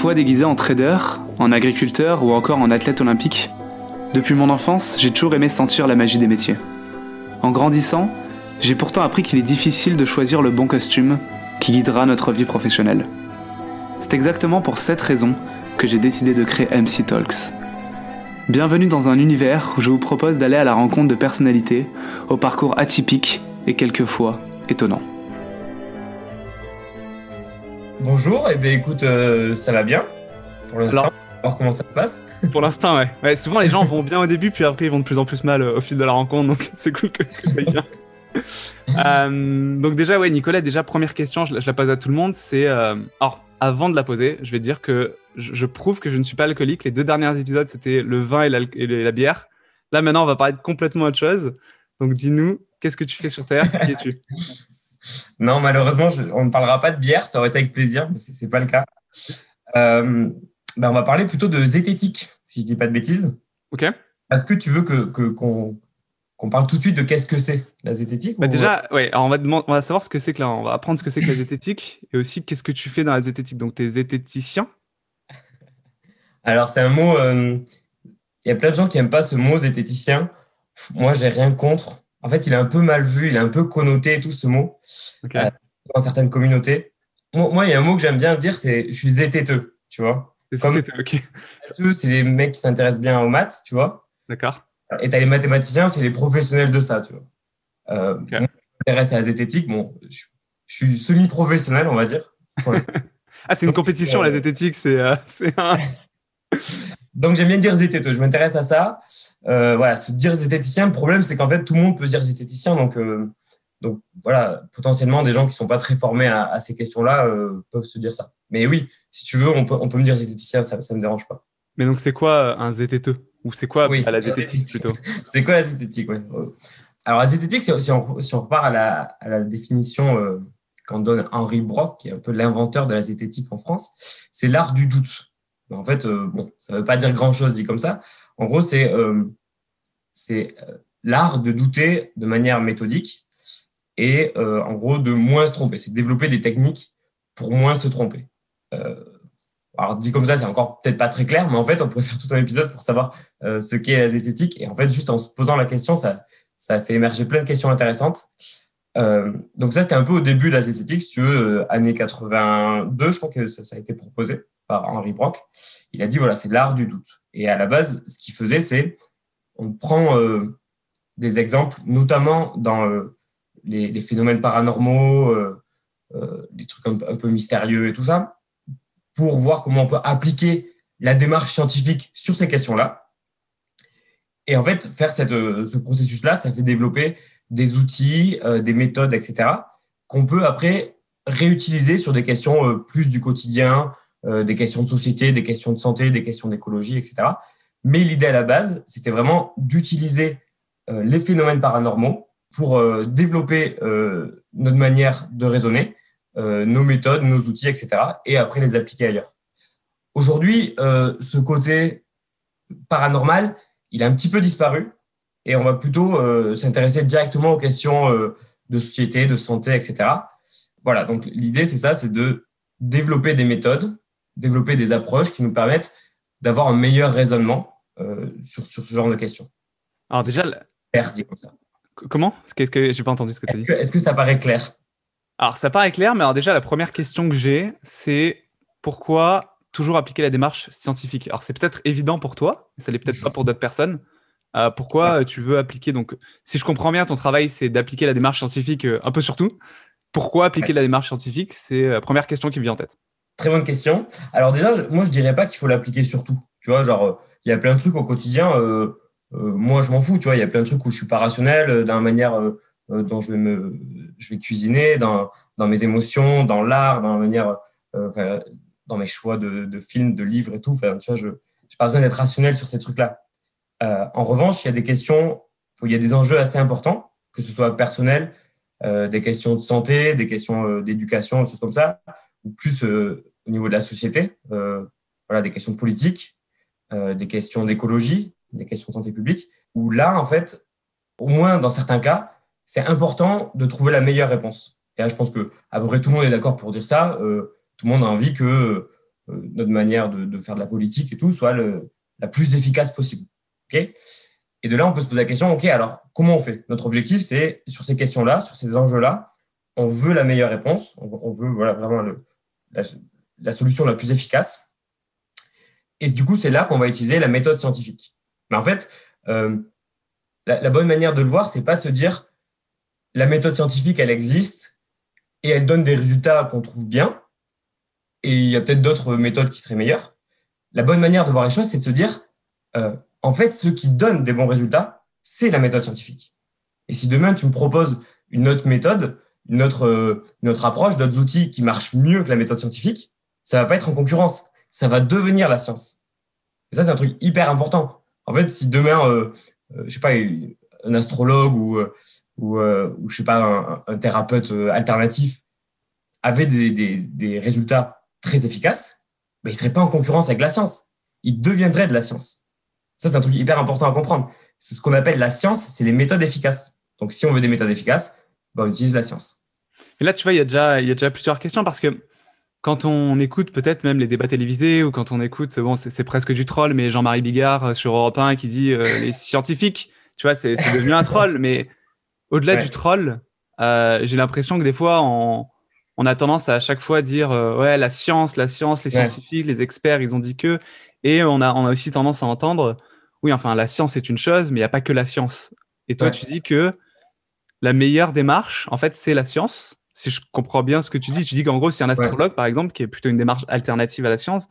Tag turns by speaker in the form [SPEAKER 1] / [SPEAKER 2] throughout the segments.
[SPEAKER 1] parfois déguisé en trader, en agriculteur ou encore en athlète olympique. Depuis mon enfance, j'ai toujours aimé sentir la magie des métiers. En grandissant, j'ai pourtant appris qu'il est difficile de choisir le bon costume qui guidera notre vie professionnelle. C'est exactement pour cette raison que j'ai décidé de créer MC Talks. Bienvenue dans un univers où je vous propose d'aller à la rencontre de personnalités au parcours atypique et quelquefois étonnant.
[SPEAKER 2] Bonjour, et eh bien écoute, euh, ça va bien pour l'instant. Alors, voir comment ça se passe.
[SPEAKER 1] Pour l'instant, ouais. Souvent les gens vont bien au début, puis après ils vont de plus en plus mal euh, au fil de la rencontre, donc c'est cool que, ça aille bien. Euh, donc déjà, ouais, Nicolas, déjà première question, je, la pose à tout le monde, c'est... alors, avant de la poser, je vais dire que je, prouve que je ne suis pas alcoolique. Les deux derniers épisodes, c'était le vin et, la bière. Là, maintenant, on va parler de complètement autre chose. Donc dis-nous, qu'est-ce que tu fais sur Terre? Qui es-tu?
[SPEAKER 2] non, malheureusement, on ne parlera pas de bière, ça aurait été avec plaisir, mais ce n'est pas le cas. Euh, ben on va parler plutôt de zététique, si je ne dis pas de bêtises.
[SPEAKER 1] Ok.
[SPEAKER 2] Est-ce que tu veux qu'on que, qu'on parle tout de suite de qu'est-ce que c'est la zététique
[SPEAKER 1] bah Déjà, ouais, on va, on va savoir ce que c'est que là, on va apprendre ce que c'est que la zététique et aussi qu'est-ce que tu fais dans la zététique. Donc, tu es zététicien?
[SPEAKER 2] Alors, c'est un mot. Euh, il y a plein de gens qui n'aiment pas ce mot zététicien. Moi, j'ai rien contre en fait, il est un peu mal vu, il est un peu connoté, tout ce mot, euh, dans certaines communautés. Moi, il y a un mot que j'aime bien dire, c'est je suis zététeux, tu vois.
[SPEAKER 1] Comme ok.
[SPEAKER 2] c'est les mecs qui s'intéressent bien aux maths, tu vois.
[SPEAKER 1] D'accord.
[SPEAKER 2] Et tu as les mathématiciens, c'est les professionnels de ça, tu vois. Euh, Moi, je m'intéresse à la zététique. Bon, je, suis semi-professionnel, on va dire.
[SPEAKER 1] ah, c'est une compétition, la zététique, c'est euh, un.
[SPEAKER 2] Donc j'aime bien dire zététeux, je m'intéresse à ça. Euh, voilà, se dire zététicien, le problème c'est qu'en fait tout le monde peut se dire zététicien, donc, euh, donc voilà, potentiellement des gens qui sont pas très formés à, ces questions-là euh, peuvent se dire ça. Mais oui, si tu veux, on peut, on peut me dire zététicien, ça ne me dérange pas.
[SPEAKER 1] Mais donc c'est quoi un zététeux Ou c'est quoi à la zététique plutôt?
[SPEAKER 2] C'est quoi la zététique Alors la zététique, si on, si on repart à la, à la définition qu'en donne Henri Brock, qui est un peu l'inventeur de la zététique en France, c'est l'art du doute en fait, euh, bon, ça ne veut pas dire grand-chose dit comme ça. En gros, c'est euh, euh, l'art de douter de manière méthodique et en gros de moins se tromper. C'est développer des techniques pour moins se tromper. alors dit comme ça, c'est encore peut-être pas très clair, mais en fait, on pourrait faire tout un épisode pour savoir ce qu'est la zététique. Et en fait, juste en se posant la question, ça, fait émerger plein de questions intéressantes. donc ça, c'était un peu au début de la zététique, si tu veux, année 82, je crois que ça a été proposé par Henri Brock. Il a dit voilà, c'est l'art du doute. Et à la base, ce qu'il faisait, c'est on prend euh, des exemples, notamment dans euh, les, phénomènes paranormaux, euh, des trucs un, peu mystérieux et tout ça, pour voir comment on peut appliquer la démarche scientifique sur ces questions-là. Et en fait, faire cette, ce processus-là, ça fait développer des outils, des méthodes, etc., qu'on peut après réutiliser sur des questions plus du quotidien, euh, des questions de société, des questions de santé, des questions d'écologie, etc. Mais l'idée à la base, c'était vraiment d'utiliser euh, les phénomènes paranormaux pour euh, développer notre manière de raisonner, nos méthodes, nos outils, etc. Et après les appliquer ailleurs. Aujourd'hui, ce côté paranormal, il a un petit peu disparu et on va plutôt s'intéresser directement aux questions de société, de santé, etc. Voilà, donc l'idée, c'est ça, c'est de développer des méthodes développer des approches qui nous permettent d'avoir un meilleur raisonnement euh, sur, sur ce genre de questions.
[SPEAKER 1] Alors déjà,
[SPEAKER 2] comme ça.
[SPEAKER 1] Comment? Qu'est-ce que j'ai pas entendu ce que tu as dit
[SPEAKER 2] Est-ce que ça paraît clair?
[SPEAKER 1] Alors ça paraît clair, mais alors déjà la première question que j'ai, c'est pourquoi toujours appliquer la démarche scientifique? Alors c'est peut-être évident pour toi, mais ça l'est peut-être pas pour d'autres personnes. Euh, pourquoi tu veux appliquer donc si je comprends bien ton travail c'est d'appliquer la démarche scientifique euh, un peu sur tout. Pourquoi appliquer la démarche scientifique? C'est la première question qui me vient en tête.
[SPEAKER 2] Très bonne question. Alors déjà, moi, je dirais pas qu'il faut l'appliquer sur tout. Tu vois, genre, il y a plein de trucs au quotidien. Euh, euh, moi, je m'en fous. Tu vois, il y a plein de trucs où je suis pas rationnel, euh, dans la manière dont je vais me, je vais cuisiner, dans, dans mes émotions, dans l'art, dans la manière, dans mes choix de, de, films, de livres et tout. Tu vois, je n'ai pas besoin d'être rationnel sur ces trucs-là. en revanche, il y a des questions, il y a des enjeux assez importants, que ce soit personnel, des questions de santé, des questions d'éducation, des choses comme ça, ou plus au niveau de la société, euh, voilà, des questions de politique, euh, des questions d'écologie, des questions de santé publique, où là, en fait, au moins dans certains cas, c'est important de trouver la meilleure réponse. Et je pense que à peu près tout le monde est d'accord pour dire ça. Euh, tout le monde a envie que notre manière de, faire de la politique et tout soit le, la plus efficace possible. ok? Et de là, on peut se poser la question, OK, alors comment on fait? Notre objectif, c'est sur ces questions-là, sur ces enjeux-là, on veut la meilleure réponse, on veut voilà, vraiment le, solution la plus efficace. Et du coup, c'est là qu'on va utiliser la méthode scientifique. Mais en fait, euh, la, bonne manière de le voir, c'est pas de se dire la méthode scientifique, elle existe et elle donne des résultats qu'on trouve bien. Et il y a peut-être d'autres méthodes qui seraient meilleures. La bonne manière de voir les choses, c'est de se dire euh, en fait, ce qui donne des bons résultats, c'est la méthode scientifique. Et si demain tu me proposes une autre méthode, une autre, euh, une autre approche, d'autres outils qui marchent mieux que la méthode scientifique, ça va pas être en concurrence. Ça va devenir la science. Et ça, c'est un truc hyper important. En fait, si demain, euh, euh je sais pas, un astrologue ou, euh, ou, ou je sais pas, un, thérapeute alternatif avait des, des, résultats très efficaces, ben, il serait pas en concurrence avec la science. Il deviendrait de la science. Ça, c'est un truc hyper important à comprendre. C'est ce qu'on appelle la science, c'est les méthodes efficaces. Donc, si on veut des méthodes efficaces, ben, on utilise la science.
[SPEAKER 1] Et là, tu vois, il y, il y a déjà plusieurs questions parce que quand on écoute peut-être même les débats télévisés ou quand on écoute, bon, c'est presque du troll, mais Jean-Marie Bigard euh, sur Europe 1 qui dit euh, les scientifiques, tu vois, c'est devenu un troll. Mais au-delà du troll, euh, j'ai l'impression que des fois, on, on, a tendance à à chaque fois dire ouais, la science, la science, les scientifiques, les experts, ils ont dit que. Et on a, on a aussi tendance à entendre oui, enfin, la science est une chose, mais il n'y a pas que la science. Et toi, tu dis que la meilleure démarche, en fait, c'est la science. Si je comprends bien ce que tu dis, tu dis qu'en gros, si un astrologue, par exemple, qui est plutôt une démarche alternative à la science,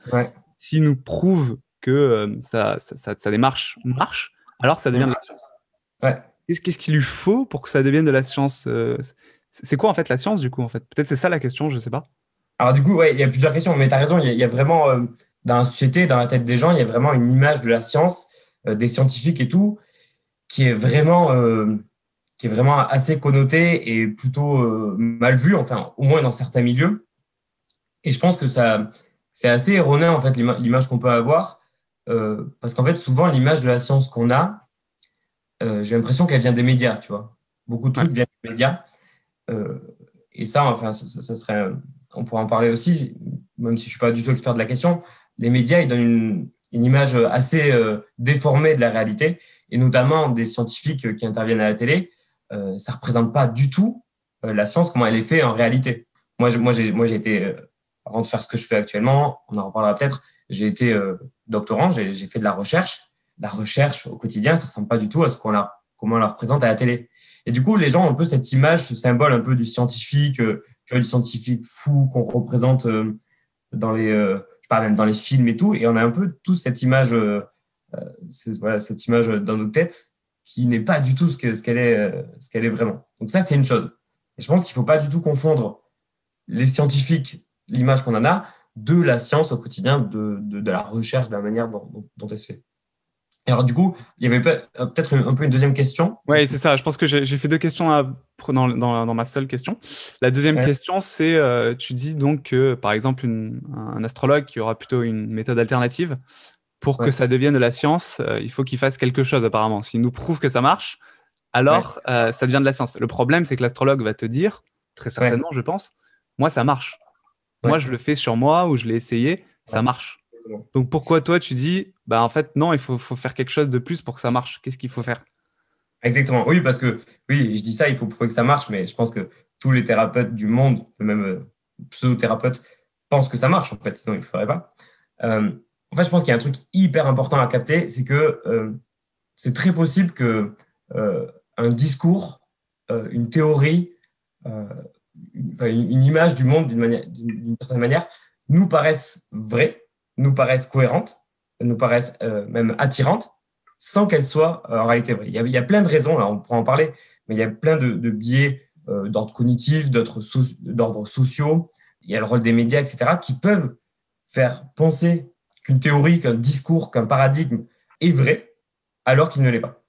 [SPEAKER 1] s'il nous prouve que euh, sa, démarche marche, alors ça devient de la science. Qu'est-ce qu'il lui faut pour que ça devienne de la science euh, C'est quoi en fait la science du coup en fait? Peut-être c'est ça la question, je ne sais pas.
[SPEAKER 2] Alors du coup, ouais, il y a plusieurs questions, mais tu as raison, il y, a vraiment, euh, dans la société, dans la tête des gens, il y a vraiment une image de la science euh, des scientifiques et tout, qui est vraiment, euh, qui est vraiment assez connoté et plutôt euh, mal vu, enfin, au moins dans certains milieux. Et je pense que ça, c'est assez erroné, en fait, l'image qu'on peut avoir, parce qu'en fait, souvent, l'image de la science qu'on a, j'ai l'impression qu'elle vient des médias, tu vois. Beaucoup de trucs viennent des médias. et ça, enfin, ça, serait, on pourrait en parler aussi, même si je suis pas du tout expert de la question. Les médias, ils donnent une, une image assez euh, déformée de la réalité, et notamment des scientifiques qui interviennent à la télé, euh, ça représente pas du tout euh, la science, comment elle est faite en réalité. Moi, moi, j'ai, moi, j'ai été, avant de faire ce que je fais actuellement, on en reparlera peut-être, j'ai été doctorant, j'ai, j'ai fait de la recherche. La recherche au quotidien, ça ressemble pas du tout à ce qu'on la, comment on la représente à la télé. Et du coup, les gens ont un peu cette image, ce symbole un peu du scientifique, tu vois, du scientifique fou qu'on représente dans les pas même dans les films et tout, et on a un peu tous cette image, euh, euh voilà, cette image dans nos têtes qui n'est pas du tout ce qu'elle ce qu'elle est, euh, ce qu'elle est vraiment. Donc ça, c'est une chose. Et je pense qu'il ne faut pas du tout confondre les scientifiques, l'image qu'on en a, de la science au quotidien, de, de, de la recherche, de la manière dont, dont, elle se fait. alors, du coup, il y avait euh, peut-être un peu une deuxième question.
[SPEAKER 1] Oui, c'est ça. Je pense que j'ai fait deux questions à, dans, dans, ma seule question. La deuxième question, c'est euh, tu dis donc que, par exemple, un astrologue qui aura plutôt une méthode alternative, pour que ça devienne de la science, euh, il faut qu'il fasse quelque chose apparemment. S'il nous prouve que ça marche, alors euh, ça devient de la science. Le problème, c'est que l'astrologue va te dire, très certainement, je pense, moi, ça marche. Moi, je le fais sur moi ou je l'ai essayé, ça marche. Donc pourquoi toi, tu dis, bah en fait, non, il faut, faut faire quelque chose de plus pour que ça marche Qu'est-ce qu'il faut faire?
[SPEAKER 2] Exactement. Oui, parce que oui, je dis ça, il faut prouver que ça marche, mais je pense que tous les thérapeutes du monde, même euh, pseudo-thérapeutes, pensent que ça marche, en fait, sinon ils ne le feraient pas. Euh, en fait, je pense qu'il y a un truc hyper important à capter, c'est que euh, c'est très possible que un discours, une théorie, une, image du monde d'une certaine manière, nous paraissent vraies, nous paraissent cohérentes, nous paraissent même attirantes, sans qu'elle soit euh, en réalité vraie. Il y, a, plein de raisons, on pourra en parler, mais il y a plein de, biais euh, d'ordre cognitif, d'ordre sociaux, il y a le rôle des médias, etc., qui peuvent faire penser qu'une théorie, qu'un discours, qu'un paradigme est vrai, alors qu'il ne l'est pas.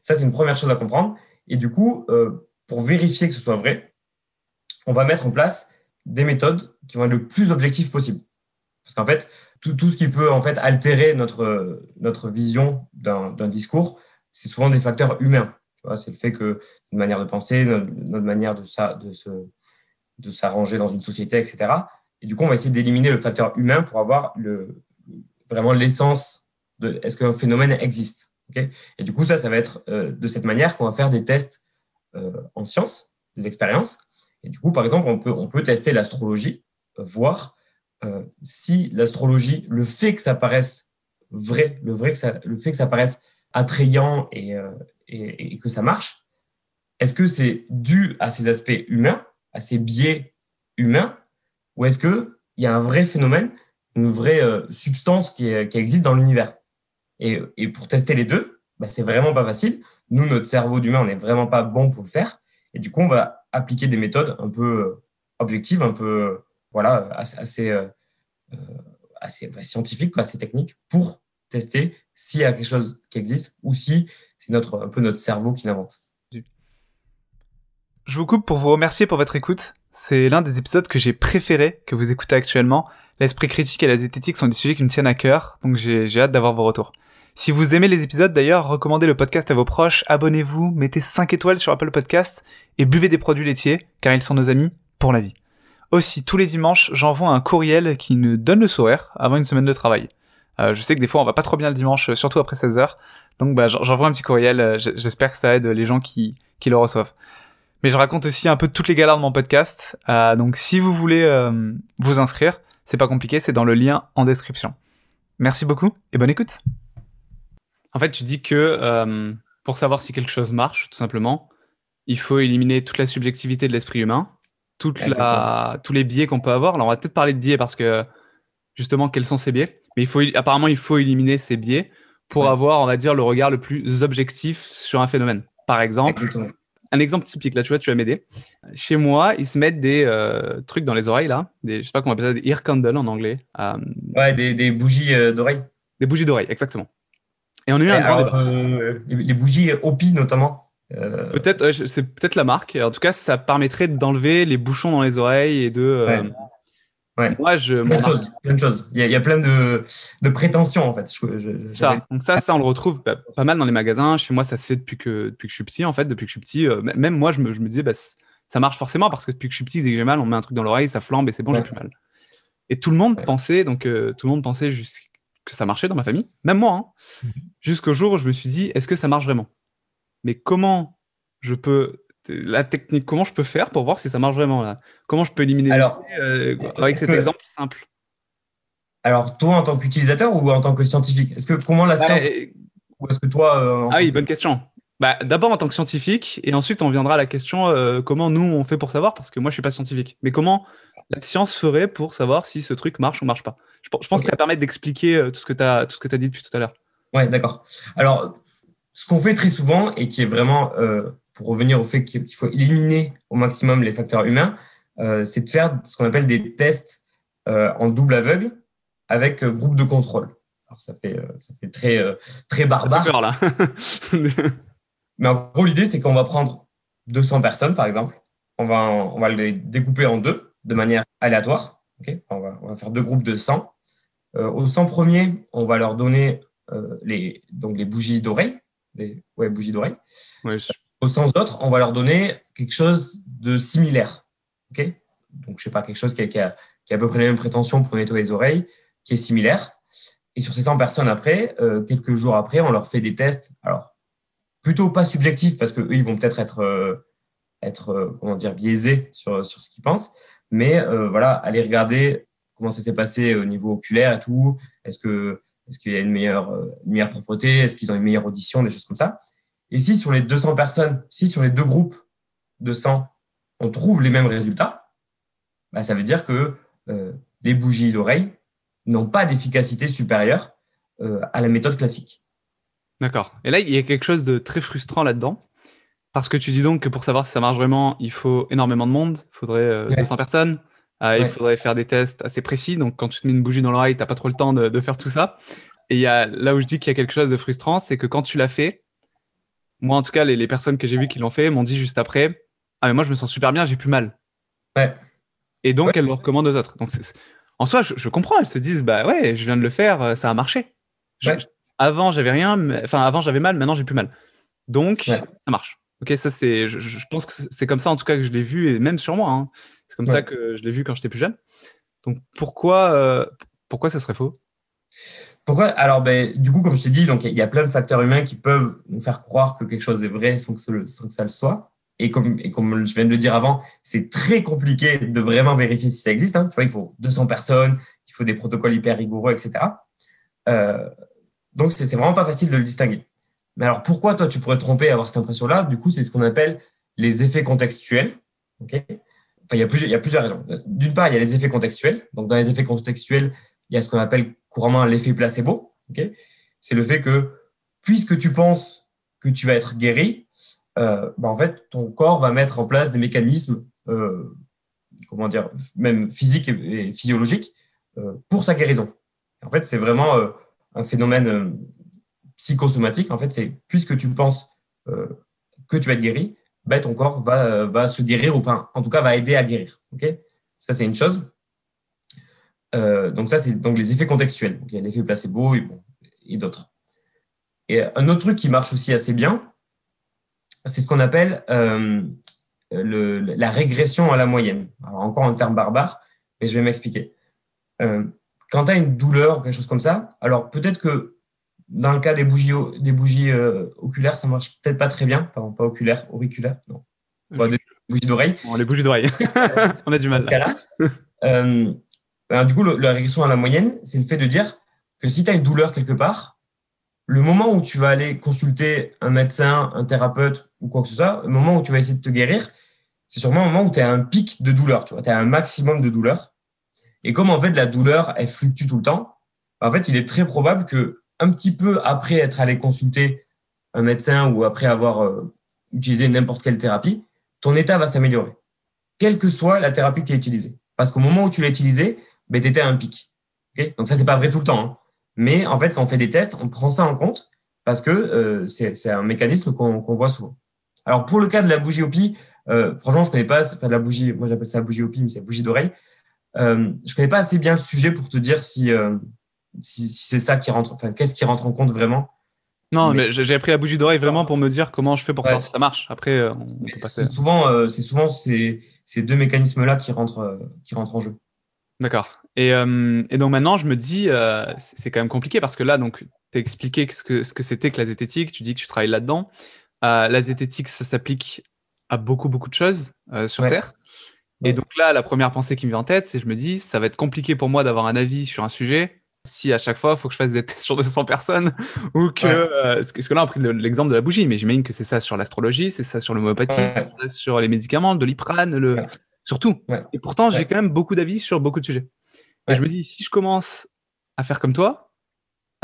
[SPEAKER 2] Ça, c'est une première chose à comprendre. Et du coup, euh, pour vérifier que ce soit vrai, on va mettre en place des méthodes qui vont être le plus objectives possible. Parce qu'en fait, tout, ce qui peut en fait altérer notre, notre vision d'un discours, c'est souvent des facteurs humains. C'est le fait que notre manière de penser, notre, manière de, de, de s'arranger dans une société, etc. Et du coup, on va essayer d'éliminer le facteur humain pour avoir le, vraiment l'essence de est-ce qu'un phénomène existe. et du coup, ça, ça va être euh, de cette manière qu'on va faire des tests euh, en sciences, des expériences. Et du coup, par exemple, on peut, on peut tester l'astrologie, voir si l'astrologie, le fait que ça paraisse vrai, le, vrai que ça, le fait que ça paraisse attrayant et, et que ça marche, est-ce que c'est dû à ces aspects humains, à ces biais humains, ou est-ce qu'il y a un vrai phénomène, une vraie euh, substance qui, existe dans l'univers? Et, pour tester les deux, bah, c'est vraiment pas facile. Nous, notre cerveau d'humain, on n'est vraiment pas bon pour le faire. Et du coup, on va appliquer des méthodes un peu euh, objectives, un peu euh, voilà, assez, assez, scientifiques, assez techniques pour tester s'il y a quelque chose qui existe ou si c'est notre, un peu notre cerveau qui l'invente.
[SPEAKER 1] Je vous coupe pour vous remercier pour votre écoute. C'est l'un des épisodes que j'ai préféré que vous écoutez actuellement. L'esprit critique et la zététique sont des sujets qui me tiennent à cœur, donc j'ai hâte d'avoir vos retours. Si vous aimez les épisodes d'ailleurs, recommandez le podcast à vos proches, abonnez-vous, mettez 5 étoiles sur Apple Podcast et buvez des produits laitiers, car ils sont nos amis pour la vie. Aussi, tous les dimanches, j'envoie un courriel qui nous donne le sourire avant une semaine de travail. Euh, je sais que des fois on va pas trop bien le dimanche, surtout après 16 heures, donc bah, j'envoie un petit courriel, euh, j'espère que ça aide les gens qui, qui le reçoivent mais je raconte aussi un peu toutes les galères de mon podcast. Euh, donc si vous voulez euh, vous inscrire, c'est pas compliqué, c'est dans le lien en description. Merci beaucoup et bonne écoute. En fait, tu dis que euh, pour savoir si quelque chose marche, tout simplement, il faut éliminer toute la subjectivité de l'esprit humain, toute la, tous les biais qu'on peut avoir. Alors on va peut-être parler de biais parce que justement, quels sont ces biais? Mais il faut, apparemment, il faut éliminer ces biais pour avoir, on va dire, le regard le plus objectif sur un phénomène. Par exemple, un exemple typique, là, tu vois, tu vas m'aider. Chez moi, ils se mettent des euh, trucs dans les oreilles, là. Des, je sais pas comment on appelle ça, des ear candles en anglais.
[SPEAKER 2] Euh, ouais, des, des bougies euh, d'oreille.
[SPEAKER 1] Des bougies d'oreille, exactement. Et on a eu un
[SPEAKER 2] grand les bougies OPI, notamment.
[SPEAKER 1] Peut-être, c'est peut-être la marque. En tout cas, ça permettrait d'enlever les bouchons dans les oreilles et de.
[SPEAKER 2] Ouais. Moi, je. Plein de choses. Plein choses. Il, y a, il y a plein de, de, prétentions, en fait.
[SPEAKER 1] ça. Donc, ça, ça, on le retrouve pas, mal dans les magasins. Chez moi, ça se fait depuis que, depuis que je suis petit, en fait. Depuis que je suis petit, euh, même moi, je me, je me disais, bah, ça marche forcément parce que depuis que je suis petit, dès que j'ai mal, on met un truc dans l'oreille, ça flambe et c'est bon, j'ai plus mal. Et tout le monde pensait, donc, euh, tout le monde pensait que ça marchait dans ma famille, même moi, hein. Mhm. jusqu'au jour où je me suis dit, est-ce que ça marche vraiment? Mais comment je peux la technique, comment je peux faire pour voir si ça marche vraiment là? Comment je peux éliminer
[SPEAKER 2] alors,
[SPEAKER 1] euh, avec cet exemple simple?
[SPEAKER 2] Alors, toi, en tant qu'utilisateur ou en tant que scientifique? Est-ce que comment la science Ou est-ce que toi
[SPEAKER 1] euh, Ah oui, bonne question. Bah, d'abord en tant que scientifique, et ensuite on viendra à la question euh, comment nous on fait pour savoir, parce que moi je suis pas scientifique. Mais comment la science ferait pour savoir si ce truc marche ou marche pas? Je, pense que ça permet d'expliquer tout ce que tu as tout ce que as dit depuis tout à l'heure.
[SPEAKER 2] Ouais, d'accord. Alors, ce qu'on fait très souvent et qui est vraiment pour revenir au fait qu'il faut éliminer au maximum les facteurs humains, euh, c'est de faire ce qu'on appelle des tests euh, en double aveugle avec euh, groupe de contrôle. Alors ça fait, ça fait très, très barbare.
[SPEAKER 1] Peur, là.
[SPEAKER 2] Mais en gros, l'idée, c'est qu'on va prendre 200 personnes, par exemple. On va, on va les découper en deux de manière aléatoire. on, va, on, va, faire deux groupes de 100. aux 100 premiers, on va leur donner les, donc les bougies d'oreille. Ouais, bougies d'oreille.
[SPEAKER 1] Ouais,
[SPEAKER 2] au sens autre, on va leur donner quelque chose de similaire. ok? Donc, je sais pas, quelque chose qui a, qui, a, à peu près les mêmes prétentions pour nettoyer les oreilles, qui est similaire. Et sur ces 100 personnes après, euh, quelques jours après, on leur fait des tests. Alors, plutôt pas subjectifs parce qu'eux, ils vont peut-être être, euh, être euh, comment dire, biaisés sur, sur ce qu'ils pensent. Mais voilà, aller regarder comment ça s'est passé au niveau oculaire et tout. Est-ce est-ce qu'il y a une meilleure, une meilleure propreté? Est-ce qu'ils ont une meilleure audition? Des choses comme ça. Et si sur les 200 personnes, si sur les deux groupes de 100, on trouve les mêmes résultats, bah, ça veut dire que euh, les bougies d'oreille n'ont pas d'efficacité supérieure euh, à la méthode classique.
[SPEAKER 1] D'accord. Et là, il y a quelque chose de très frustrant là-dedans. Parce que tu dis donc que pour savoir si ça marche vraiment, il faut énormément de monde, il faudrait 200 euh, personnes, il faudrait faire des tests assez précis. Donc quand tu te mets une bougie dans l'oreille, tu n'as pas trop le temps de, de, faire tout ça. Et y a, là où je dis qu'il y a quelque chose de frustrant, c'est que quand tu l'as fait, moi, en tout cas, les, personnes que j'ai vues qui l'ont fait m'ont dit juste après Ah, mais moi, je me sens super bien, j'ai plus mal.
[SPEAKER 2] Ouais.
[SPEAKER 1] Et donc, elles le recommandent aux autres. Donc, en soi, je, comprends. Elles se disent Bah ouais, je viens de le faire, euh, ça a marché. Avant, j'avais rien, enfin, avant, j'avais mal, maintenant, j'ai plus mal. Donc, ça marche. Ok, ça, c'est. Je, pense que c'est comme ça, en tout cas, que je l'ai vu, et même sur moi. Hein. C'est comme ça que je l'ai vu quand j'étais plus jeune. Donc pourquoi, pourquoi ça serait faux?
[SPEAKER 2] Pourquoi? Alors, ben, du coup, comme je te dis, donc il y a plein de facteurs humains qui peuvent nous faire croire que quelque chose est vrai sans que, ça le soit. Et comme, je viens de le dire avant, c'est très compliqué de vraiment vérifier si ça existe. Hein. Tu vois, il faut 200 personnes, il faut des protocoles hyper rigoureux, etc. Euh, donc, c'est vraiment pas facile de le distinguer. Mais alors, pourquoi toi, tu pourrais te tromper et avoir cette impression-là? Du coup, c'est ce qu'on appelle les effets contextuels. Okay enfin, il y a plusieurs raisons. D'une part, il y a les effets contextuels. Donc, dans les effets contextuels, il y a ce qu'on appelle couramment l'effet placebo. c'est le fait que puisque tu penses que tu vas être guéri, euh, bah, en fait, ton corps va mettre en place des mécanismes, euh, comment dire, même physiques et, physiologiques, euh, pour sa guérison. En fait, c'est vraiment un phénomène psychosomatique. En fait, c'est puisque tu penses que tu vas être guéri, bah, ton corps va, se guérir, ou enfin, en tout cas, va aider à guérir. Ça, c'est une chose. Euh, donc ça, c'est donc les effets contextuels. il y a l'effet placebo et, et d'autres. Et un autre truc qui marche aussi assez bien, c'est ce qu'on appelle euh, la régression à la moyenne. Alors encore un terme barbare, mais je vais m'expliquer. Euh, quand tu as une douleur ou quelque chose comme ça, alors peut-être que dans le cas des bougies, des bougies oculaires, ça marche peut-être pas très bien. Pardon, pas oculaire, auriculaire, non. des bougies d'oreille.
[SPEAKER 1] les bougies d'oreille. On a du mal.
[SPEAKER 2] Dans ce cas-là, ben, du coup, la régression à la moyenne, c'est le fait de dire que si tu as une douleur quelque part, le moment où tu vas aller consulter un médecin, un thérapeute ou quoi que ce soit, le moment où tu vas essayer de te guérir, c'est sûrement un moment où tu as un pic de douleur, tu vois, tu as un maximum de douleur. Et comme en fait la douleur, elle fluctue tout le temps, en fait, il est très probable que un petit peu après être allé consulter un médecin ou après avoir euh, utilisé n'importe quelle thérapie, ton état va s'améliorer, quelle que soit la thérapie que tu as utilisée. Parce qu'au moment où tu l'as utilisée, étais à un pic. Donc ça, c'est pas vrai tout le temps. Hein. Mais en fait, quand on fait des tests, on prend ça en compte parce que euh, c'est un mécanisme qu'on voit souvent. Alors pour le cas de la bougie opie, euh, franchement, je connais pas, enfin de la bougie, moi j'appelle ça la bougie opie, mais c'est la bougie d'oreille. Euh, je connais pas assez bien le sujet pour te dire si, euh, si, si c'est ça qui rentre, enfin qu'est-ce qui rentre en compte vraiment.
[SPEAKER 1] Non, mais, j'ai appris la bougie d'oreille vraiment pour me dire comment je fais pour ça. ça marche. Après, on,
[SPEAKER 2] C'est souvent, c'est souvent ces, ces deux mécanismes-là qui rentrent, qui rentrent en jeu.
[SPEAKER 1] D'accord. Et, euh, et, donc maintenant, je me dis, euh, c'est quand même compliqué parce que là, donc, tu as expliqué ce que, ce que c'était que la zététique, tu dis que tu travailles là-dedans. Euh, la zététique, ça s'applique à beaucoup, beaucoup de choses sur Terre. Et donc là, la première pensée qui me vient en tête, c'est je me dis, ça va être compliqué pour moi d'avoir un avis sur un sujet si à chaque fois, il faut que je fasse des tests sur 200 personnes ou que... parce, que là, on a pris l'exemple de la bougie, mais j'imagine que c'est ça sur l'astrologie, c'est ça sur l'homéopathie, sur les médicaments, de l'iprane, le... surtout. Et pourtant, j'ai quand même beaucoup d'avis sur beaucoup de sujets. Et je me dis, si je commence à faire comme toi,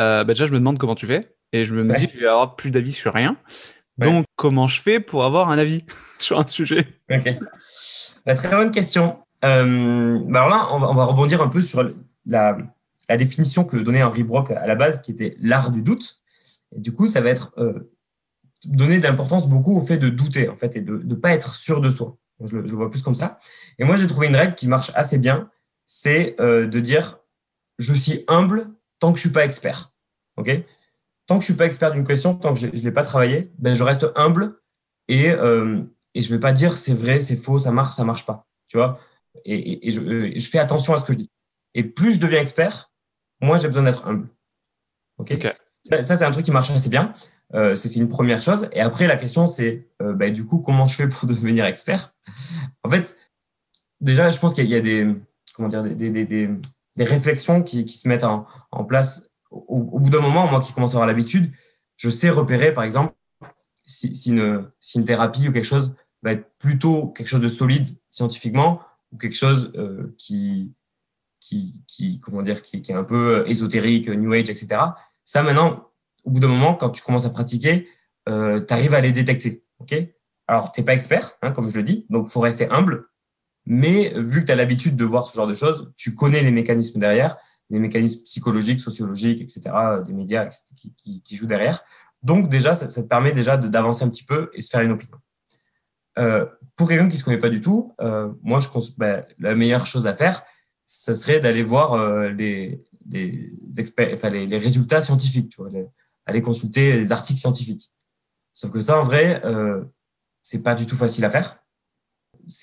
[SPEAKER 1] euh, bah déjà, je me demande comment tu fais. Et je me dis je vais avoir plus d'avis sur rien. Donc, comment je fais pour avoir un avis sur un sujet?
[SPEAKER 2] Ok. Bah, très bonne question. Euh, bah, alors là, on va, on va, rebondir un peu sur la, la, définition que donnait Henri Brock à la base, qui était l'art du doute. Et du coup, ça va être euh, donner de l'importance beaucoup au fait de douter, en fait, et de ne pas être sûr de soi. Je le, je le, vois plus comme ça. Et moi, j'ai trouvé une règle qui marche assez bien, c'est euh, de dire je suis humble tant que je suis pas expert. Ok? Tant que je suis pas expert d'une question, tant que je ne l'ai pas travaillé, ben je reste humble et, euh, et je vais pas dire c'est vrai, c'est faux, ça marche, ça marche pas. Tu vois? Et, et, je, euh, je, fais attention à ce que je dis. Et plus je deviens expert, moins j'ai besoin d'être humble. Ok, Ça, c'est un truc qui marche assez bien. Euh, c'est une première chose. Et après, la question, c'est euh, ben, du coup, comment je fais pour devenir expert? En fait, déjà, je pense qu'il y a des comment dire, des, des, des, réflexions qui, qui, se mettent en, en place. Au, bout d'un moment, moi qui commence à avoir l'habitude, je sais repérer, par exemple, si, si, une, si une thérapie ou quelque chose va être plutôt quelque chose de solide scientifiquement ou quelque chose euh, qui, qui, qui, comment dire, qui, qui, est un peu ésotérique, New Age, etc. Ça, maintenant, au bout d'un moment, quand tu commences à pratiquer, euh, tu arrives à les détecter. ok? Alors, tu n'es pas expert, hein, comme je le dis, donc faut rester humble. Mais vu que tu as l'habitude de voir ce genre de choses, tu connais les mécanismes derrière, les mécanismes psychologiques, sociologiques, etc., des médias qui, qui, qui jouent derrière. Donc déjà, ça, te permet déjà d'avancer un petit peu et se faire une opinion. Euh, pour quelqu'un qui se connaît pas du tout, euh, moi, je pense bah, la meilleure chose à faire, ça serait d'aller voir euh, les, les, experts, enfin, les, résultats scientifiques, tu vois, aller consulter les articles scientifiques. Sauf que ça, en vrai, euh, c'est pas du tout facile à faire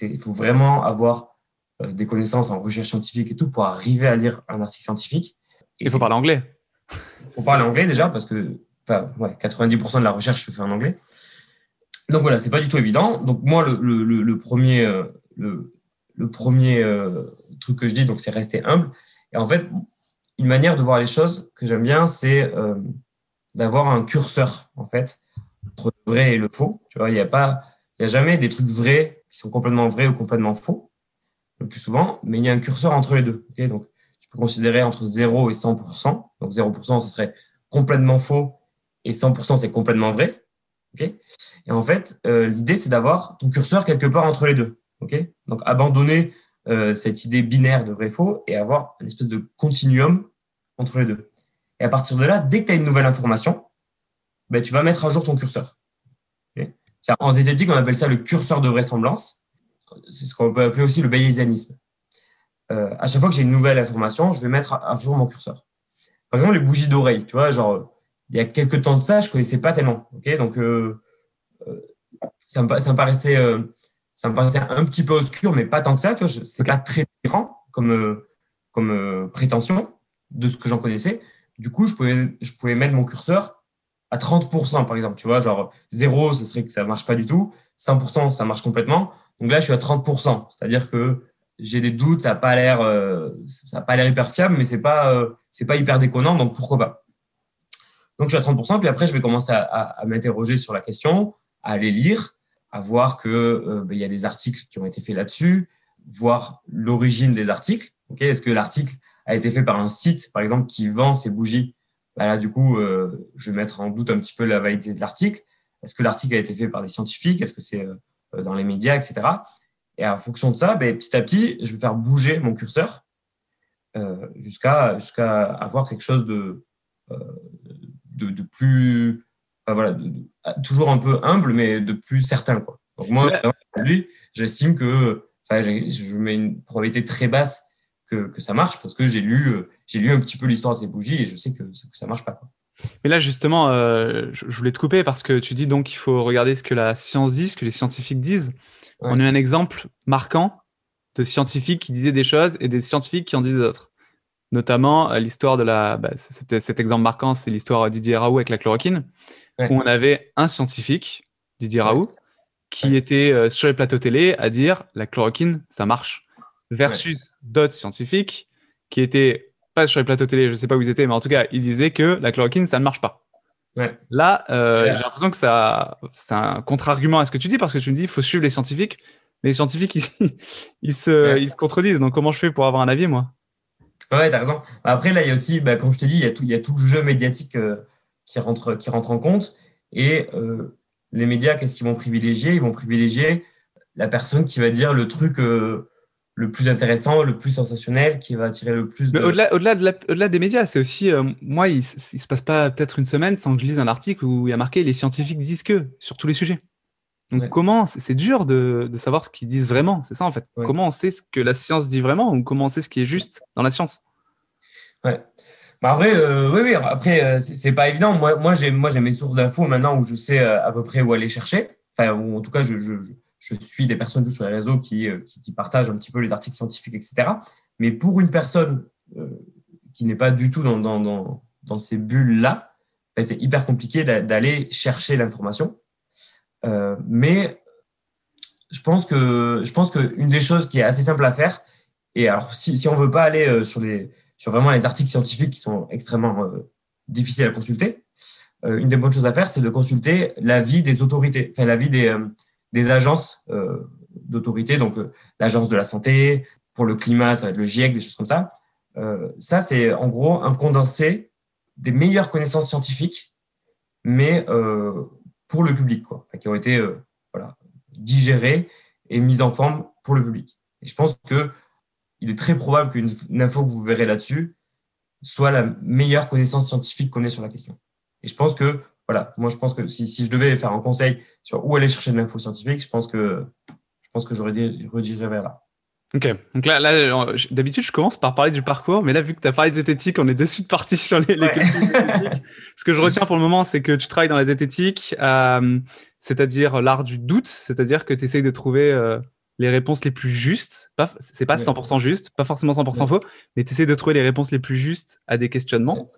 [SPEAKER 2] il faut vraiment avoir des connaissances en recherche scientifique et tout pour arriver à lire un article scientifique.
[SPEAKER 1] Il faut parler anglais.
[SPEAKER 2] Il faut parler anglais déjà parce que ouais, 90% de la recherche se fait en anglais. Donc voilà, c'est pas du tout évident. Donc moi, le, le, le premier, le, le premier truc que je dis, donc c'est rester humble. Et en fait, une manière de voir les choses que j'aime bien, c'est d'avoir un curseur en fait entre le vrai et le faux. Tu vois, il n'y a pas, il y a jamais des trucs vrais qui sont complètement vrais ou complètement faux, le plus souvent, mais il y a un curseur entre les deux. donc, tu peux considérer entre 0 et 100%. Donc, 0%, ce serait complètement faux et 100%, c'est complètement vrai. et en fait, euh, l'idée, c'est d'avoir ton curseur quelque part entre les deux. donc, abandonner euh, cette idée binaire de vrai-faux et avoir une espèce de continuum entre les deux. Et à partir de là, dès que tu as une nouvelle information, ben, tu vas mettre à jour ton curseur. En zététique, on appelle ça le curseur de vraisemblance. C'est ce qu'on peut appeler aussi le bayésianisme. Euh, à chaque fois que j'ai une nouvelle information, je vais mettre à jour mon curseur. Par exemple, les bougies d'oreille, tu vois, genre, il y a quelques temps de ça, je connaissais pas tellement. ok? Donc, euh, euh, ça, me, paraissait, ça me paraissait un petit peu obscur, mais pas tant que ça. Tu vois, c'est pas très grand comme, comme prétention de ce que j'en connaissais. Du coup, je pouvais, je pouvais mettre mon curseur à 30%, par exemple. Tu vois, genre 0, ce serait que ça marche pas du tout. 100%, ça marche complètement. Donc là, je suis à 30%. C'est-à-dire que j'ai des doutes, ça n'a pas l'air, euh, ça a pas l'air hyper fiable, mais c'est pas, euh, c'est pas hyper déconnant, donc pourquoi pas. Donc je suis à 30%, puis après je vais commencer à, m'interroger sur la question, à aller lire, à voir que euh, il y a des articles qui ont été faits là-dessus, voir l'origine des articles. Ok, est-ce que l'article a été fait par un site, par exemple, qui vend ces bougies ben Là, du coup, je vais mettre en doute un petit peu la validité de l'article. Est-ce que l'article a été fait par des scientifiques? Est-ce que c'est dans les médias, etc. Et en fonction de ça, ben, petit à petit, je vais faire bouger mon curseur euh, jusqu'à jusqu'à avoir quelque chose de, euh, de, plus, voilà, toujours un peu humble, mais de plus certain. Quoi. Donc moi, aujourd'hui, j'estime que je mets une probabilité très basse que, que ça marche parce que j'ai lu, euh, j'ai lu un petit peu l'histoire de ces bougies et je sais que, que ça marche pas. Quoi.
[SPEAKER 1] Mais là, justement, je voulais te couper parce que tu dis donc qu'il faut regarder ce que la science dit, ce que les scientifiques disent. On a un exemple marquant de scientifiques qui disaient des choses et des scientifiques qui en disaient d'autres. Notamment euh, l'histoire de la. Bah, cet exemple marquant, c'est l'histoire Didier Raoult avec la chloroquine, où on avait un scientifique, Didier Raoult, qui était euh, sur les plateaux télé à dire la chloroquine, ça marche, versus d'autres scientifiques qui étaient pas sur les plateaux télé, je ne sais pas où ils étaient, mais en tout cas, ils disaient que la chloroquine, ça ne marche pas. Là, euh, j'ai l'impression que ça, c'est un contre-argument à ce que tu dis parce que tu me dis il faut suivre les scientifiques. Mais les scientifiques, ils, se, ils se contredisent. Donc, comment je fais pour avoir un avis, moi?
[SPEAKER 2] Ouais, t'as raison. Après, là, il y a aussi, bah, comme je te dis, il y a tout, il y a tout le jeu médiatique euh, qui, rentre, qui rentre en compte. Et euh, les médias, qu'est-ce qu'ils vont privilégier? Ils vont privilégier la personne qui va dire le truc le plus intéressant, le plus sensationnel, qui va attirer le plus
[SPEAKER 1] de... Au-delà, au-delà, de au-delà des médias, c'est aussi, euh, moi, il, ne se passe pas peut-être une semaine sans que je lise un article où il y a marqué les scientifiques disent que sur tous les sujets. Donc comment, c'est, dur de, de, savoir ce qu'ils disent vraiment, c'est ça en fait. Comment on sait ce que la science dit vraiment ou comment on sait ce qui est juste dans la science?
[SPEAKER 2] Ouais. Bah, en vrai, euh, oui, oui, après, euh, c'est, pas évident. Moi, moi, j'ai, moi, j'ai mes sources d'infos maintenant où je sais à peu près où aller chercher. Enfin, ou en tout cas, je, je je suis des personnes sur les réseaux euh, qui, qui, partagent un petit peu les articles scientifiques, etc. Mais pour une personne euh, qui n'est pas du tout dans, dans, dans, dans ces bulles-là, ben, c'est hyper compliqué d'aller chercher l'information. Euh, mais je pense que je pense qu'une des choses qui est assez simple à faire, et alors si, si on veut pas aller sur, les, sur vraiment les articles scientifiques qui sont extrêmement difficiles à consulter, une des bonnes choses à faire, c'est de consulter l'avis des autorités, enfin l'avis des, des agences euh, d'autorité, donc euh, l'agence de la santé, pour le climat, ça va être le GIEC, des choses comme ça. Euh, ça, c'est en gros un condensé des meilleures connaissances scientifiques, mais pour le public, quoi, qui ont été voilà, digérées et mises en forme pour le public. Et je pense que il est très probable qu'une info que vous verrez là-dessus soit la meilleure connaissance scientifique qu'on ait sur la question. Et je pense que voilà, moi je pense que si, si, je devais faire un conseil sur où aller chercher de l'info scientifique, je pense que je pense que j'aurais redirigerais vers là.
[SPEAKER 1] Ok, donc là, là d'habitude je commence par parler du parcours, mais là vu que tu as parlé de zététique, on est de suite parti sur les, les questions zététiques. Ce que je retiens pour le moment, c'est que tu travailles dans la zététique, euh, c'est-à-dire l'art du doute, c'est-à-dire que tu essayes de trouver euh, les réponses les plus justes. Pas, c'est pas 100% juste, pas forcément 100% faux, mais tu essaies de trouver les réponses les plus justes à des questionnements.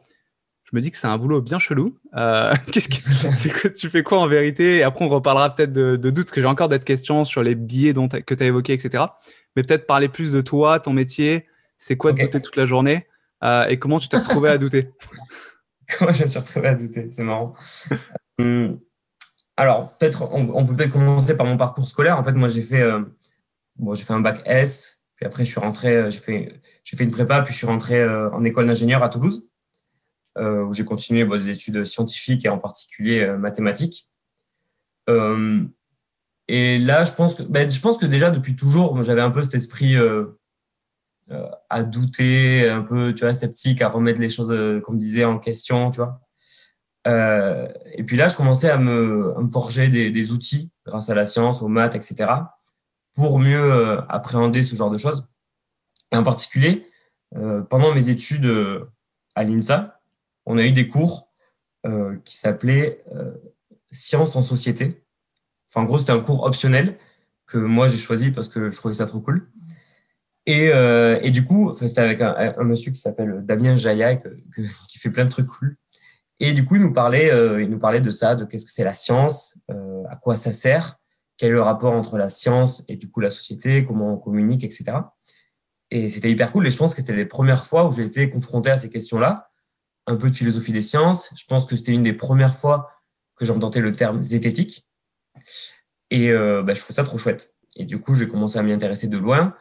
[SPEAKER 1] Je me dis que c'est un boulot bien chelou. Euh, qu'est-ce que, tu fais quoi en vérité? Et après, on reparlera peut-être de, doutes, parce que j'ai encore d'autres questions sur les billets dont que tu as évoqués, etc. Mais peut-être parler plus de toi, ton métier. C'est quoi de douter toute la journée? Euh, Et comment tu t'es retrouvé à douter?
[SPEAKER 2] Comment je me suis retrouvé à douter? C'est marrant. Hum, alors, peut-être, on, peut peut-être commencer par mon parcours scolaire. En fait, moi, j'ai fait, euh, bon, j'ai fait un bac S, puis après, je suis rentré, euh, j'ai fait, j'ai fait une prépa, puis je suis rentré euh, en école d'ingénieur à Toulouse, où j'ai continué des études scientifiques et en particulier mathématiques. et là, je pense que, ben, je pense que déjà depuis toujours, j'avais un peu cet esprit à douter, un peu, tu vois, sceptique, à remettre les choses, comme disait, en question, tu vois. Euh, et puis là, je commençais à me, forger des, outils grâce à la science, aux maths, etc., pour mieux euh, appréhender ce genre de choses. Et en particulier, euh, pendant mes études euh, à l'INSA, on a eu des cours qui s'appelaient Sciences en société. Enfin, en gros, c'était un cours optionnel que moi j'ai choisi parce que je trouvais ça trop cool. Et, et du coup, c'était avec un, monsieur qui s'appelle Damien Jaya, que, qui fait plein de trucs cool. Et du coup, il nous parlait, euh, il nous parlait de ça, de qu'est-ce que c'est la science, euh, à quoi ça sert, quel est le rapport entre la science et du coup la société, comment on communique, etc. Et c'était hyper cool. Et je pense que c'était les premières fois où j'ai été confronté à ces questions-là, un peu de philosophie des sciences. Je pense que c'était une des premières fois que j'entendais le terme zététique. Et euh, bah, je trouvais ça trop chouette. Et du coup, j'ai commencé à m'y intéresser de loin.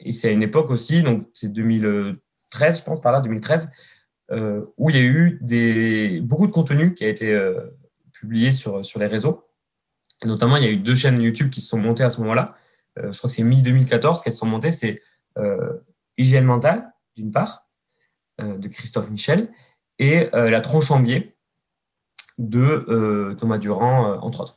[SPEAKER 2] Et c'est à une époque aussi, donc c'est 2013, je pense, par là, 2013, euh, où il y a eu beaucoup de contenu qui a été euh, publié sur, les réseaux. Notamment, il y a eu deux chaînes YouTube qui se sont montées à ce moment-là. Je crois que c'est mi-2014 qu'elles se sont montées. C'est Hygiène mentale, d'une part, de Christophe Michel, et La tronche en biais de Thomas Durand, entre autres.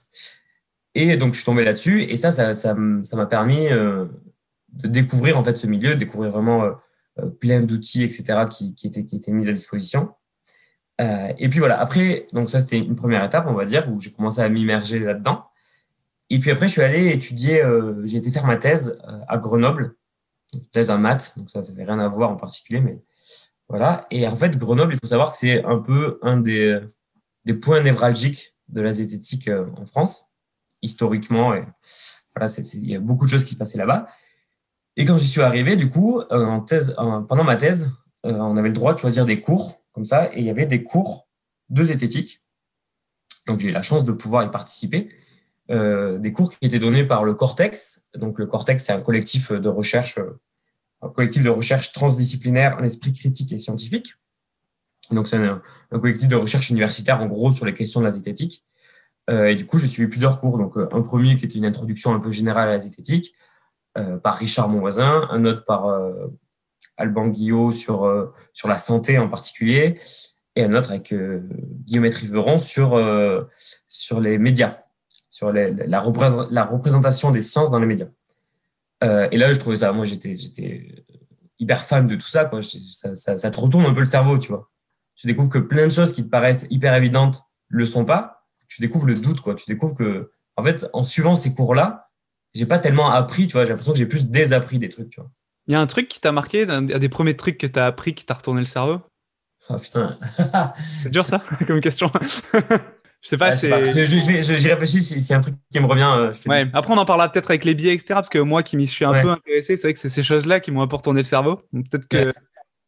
[SPEAKER 2] Et donc, je suis tombé là-dessus, et ça, ça, ça, m'a permis de découvrir en fait ce milieu, découvrir vraiment euh, plein d'outils, etc., qui, qui, étaient, qui étaient mis à disposition. Euh, et puis voilà, après, donc ça c'était une première étape, on va dire, où j'ai commencé à m'immerger là-dedans. Et puis après, je suis allé étudier, euh, j'ai été faire ma thèse à Grenoble, thèse en maths, donc ça, ça n'avait rien à voir en particulier, mais voilà. Et en fait, Grenoble, il faut savoir que c'est un peu un des, points névralgiques de la zététique en France, historiquement. Voilà, il y a beaucoup de choses qui se passaient là-bas. Et quand j'y suis arrivé, du coup, euh, pendant ma thèse, euh, on avait le droit de choisir des cours comme ça, et il y avait des cours de zététique. Donc j'ai eu la chance de pouvoir y participer. Euh, des cours qui étaient donnés par le Cortex. Donc le Cortex, c'est un collectif de recherche, un collectif de recherche transdisciplinaire en esprit critique et scientifique. Donc c'est un, un, collectif de recherche universitaire en gros sur les questions de la zététique. Euh, et du coup, j'ai suivi plusieurs cours. Donc un premier qui était une introduction un peu générale à la zététique, euh, par Richard Monvoisin, un autre par euh, Alban Guillot sur, euh, sur la santé en particulier, et un autre avec Guillaume Riveron sur, sur les médias, sur la, la, représentation des sciences dans les médias. Et là, je trouvais ça, moi j'étais hyper fan de tout ça, quoi. Ça, ça, ça, te retourne un peu le cerveau, tu vois. Tu découvres que plein de choses qui te paraissent hyper évidentes le sont pas. Tu découvres le doute, quoi. Tu découvres que, en fait, en suivant ces cours-là, j'ai pas tellement appris, tu vois, j'ai l'impression que j'ai plus désappris des trucs, tu vois.
[SPEAKER 1] Il y a un truc qui t'a marqué, un des premiers trucs que tu as appris qui t'a retourné le cerveau?
[SPEAKER 2] Ah putain.
[SPEAKER 1] c'est dur ça, comme question. Je sais pas, c'est.
[SPEAKER 2] J'y réfléchis si un truc qui me revient. Euh, je
[SPEAKER 1] ouais. Après, on en parlera peut-être avec les billets, etc. Parce que moi qui m'y suis un peu intéressé, c'est vrai que c'est ces choses-là qui m'ont un peu retourné le cerveau. Peut-être que.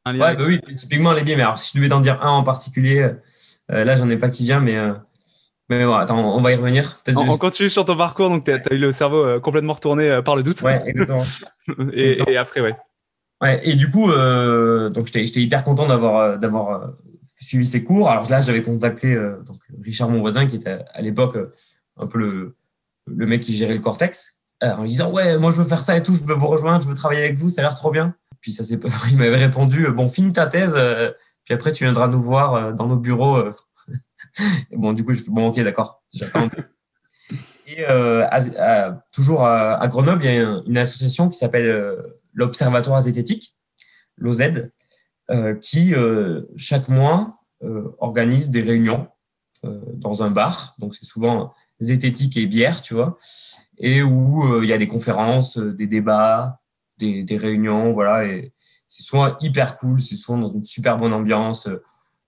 [SPEAKER 2] Bah oui, typiquement les billets. Mais alors, si je devais t'en dire un en particulier, euh, là, j'en ai pas qui vient, mais. Euh, mais bon, attends, on va y revenir.
[SPEAKER 1] On, continue sur ton parcours, donc tu as, eu le cerveau complètement retourné par le doute.
[SPEAKER 2] Ouais, exactement.
[SPEAKER 1] et, après, ouais.
[SPEAKER 2] Ouais, et du coup, donc j'étais hyper content d'avoir suivi ces cours. Alors là, j'avais contacté donc Richard, mon voisin, qui était à, l'époque un peu le, le mec qui gérait le Cortex, en lui disant ouais, moi je veux faire ça et tout, je veux vous rejoindre, je veux travailler avec vous, ça a l'air trop bien. Puis ça c'est, il m'avait répondu bon, finis ta thèse, puis après tu viendras nous voir dans nos bureaux bon, du coup, je fais, bon, ok, d'accord, j'attends. Et euh, toujours à, Grenoble, il y a une association qui s'appelle euh, l'Observatoire zététique, l'OZ, euh, qui chaque mois organise des réunions dans un bar. Donc c'est souvent zététique et bière, tu vois. et où il y a des conférences, des débats, des, réunions, voilà. Et c'est souvent hyper cool, c'est souvent dans une super bonne ambiance.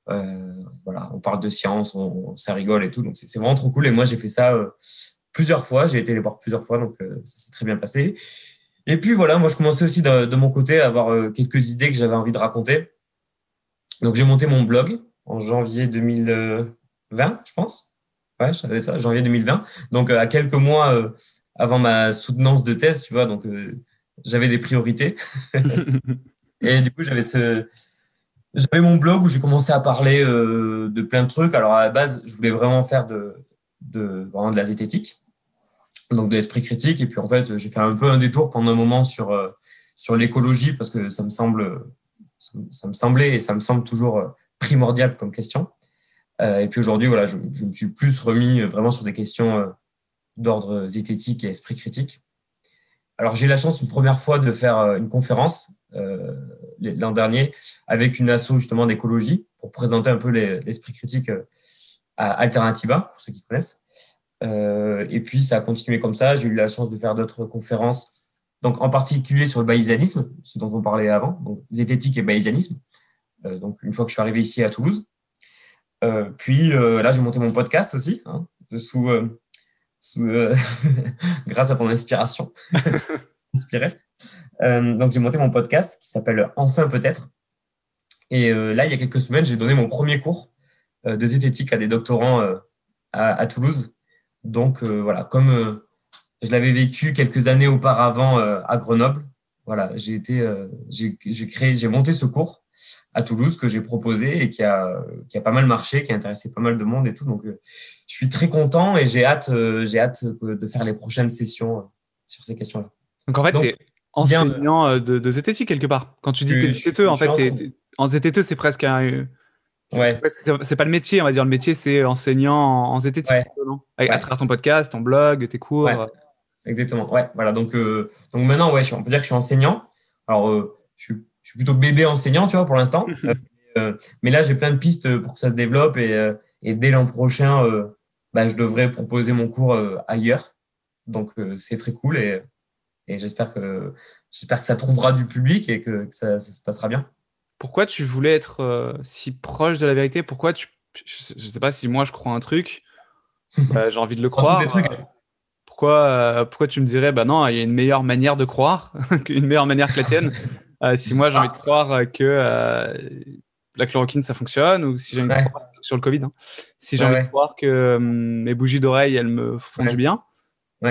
[SPEAKER 2] voilà, on parle de science, on, ça rigole et tout, donc c'est vraiment trop cool. Et moi, j'ai fait ça plusieurs fois, j'ai été les voir plusieurs fois, donc ça s'est très bien passé. Et puis voilà, moi je commençais aussi de, mon côté à avoir euh, quelques idées que j'avais envie de raconter. Donc j'ai monté mon blog en janvier 2020, je pense. Ouais, j'avais ça, janvier 2020. Donc euh, à quelques mois euh, avant ma soutenance de thèse, tu vois, donc j'avais des priorités. et du coup, j'avais ce j'avais mon blog où j'ai commencé à parler de plein de trucs. Alors à la base, je voulais vraiment faire de, de vraiment de la zététique donc de l'esprit critique. Et puis en fait, j'ai fait un peu un détour pendant un moment sur, euh, sur l'écologie parce que ça me semble, ça me semblait et ça me semble toujours euh, primordial comme question. Euh, et puis aujourd'hui, voilà, je, me suis plus remis vraiment sur des questions d'ordre zététique et esprit critique. Alors j'ai eu la chance une première fois de faire une conférence euh, l'an dernier avec une asso justement d'écologie pour présenter un peu l'esprit critique à Alternativa, pour ceux qui connaissent. Euh, et puis, ça a continué comme ça. J'ai eu la chance de faire d'autres conférences, donc en particulier sur le bayésianisme, ce dont on parlait avant, donc zététique et bayésianisme. Euh, donc, une fois que je suis arrivé ici à Toulouse. Euh, puis là, j'ai monté mon podcast aussi, hein, sous, sous grâce à ton inspiration. Inspiré. donc, j'ai monté mon podcast qui s'appelle Enfin peut-être. Et là, il y a quelques semaines, j'ai donné mon premier cours de zététique à des doctorants à, à Toulouse donc euh, voilà, comme euh, je l'avais vécu quelques années auparavant euh, à Grenoble, voilà, j'ai été, j'ai créé, j'ai monté ce cours à Toulouse que j'ai proposé et qui a, qui a pas mal marché, qui a intéressé pas mal de monde et tout. Donc, je suis très content et j'ai hâte, j'ai hâte de faire les prochaines sessions sur ces questions-là.
[SPEAKER 1] Donc, en fait, tu es enseignant de, de, zététique quelque part. Quand tu dis que tu es ZTE, en fait, en ZTE, c'est presque un,
[SPEAKER 2] Ouais.
[SPEAKER 1] C'est pas le métier, on va dire. Le métier, c'est enseignant en, zététique, À travers ton podcast, ton blog, tes cours.
[SPEAKER 2] Exactement. Ouais, voilà. Donc, euh, donc maintenant, ouais, on peut dire que je suis enseignant. Alors, euh, je, suis, je, suis, plutôt bébé enseignant, tu vois, pour l'instant. Euh, mais là, j'ai plein de pistes pour que ça se développe et, et dès l'an prochain, bah, je devrais proposer mon cours ailleurs. Donc, c'est très cool et, et j'espère que j'espère que ça trouvera du public et que, que ça, ça se passera bien
[SPEAKER 1] pourquoi tu voulais être euh, si proche de la vérité? Pourquoi tu. Je ne sais pas si moi je crois un truc, euh, j'ai envie de le croire. Euh, pourquoi, pourquoi tu me dirais, bah non, il y a une meilleure manière de croire, une meilleure manière que la tienne? Si moi j'ai envie de croire que la chloroquine ça fonctionne, ou si j'ai envie de croire sur le Covid, hein, si j'ai envie de croire que hum, mes bougies d'oreille elles me font du bien,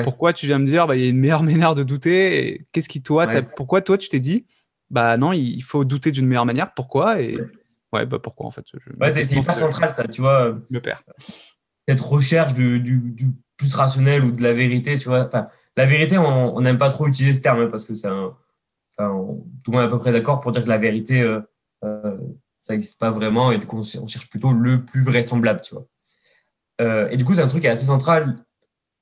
[SPEAKER 1] pourquoi tu viens me dire, bah, il y a une meilleure manière de douter Qu'est-ce qui, toi, pourquoi toi tu t'es dit, bah non, il faut douter d'une meilleure manière. Pourquoi Et ouais, bah pourquoi en fait
[SPEAKER 2] C'est hyper central ça, tu vois.
[SPEAKER 1] Le père.
[SPEAKER 2] Cette recherche du, du, plus rationnel ou de la vérité, tu vois. Enfin, la vérité, on n'aime pas trop utiliser ce terme hein, parce que c'est un. Enfin, tout le monde est à peu près d'accord pour dire que la vérité, euh, euh, ça n'existe pas vraiment et du coup, on, cherche plutôt le plus vraisemblable, tu vois. Euh, et du coup, c'est un truc qui est assez central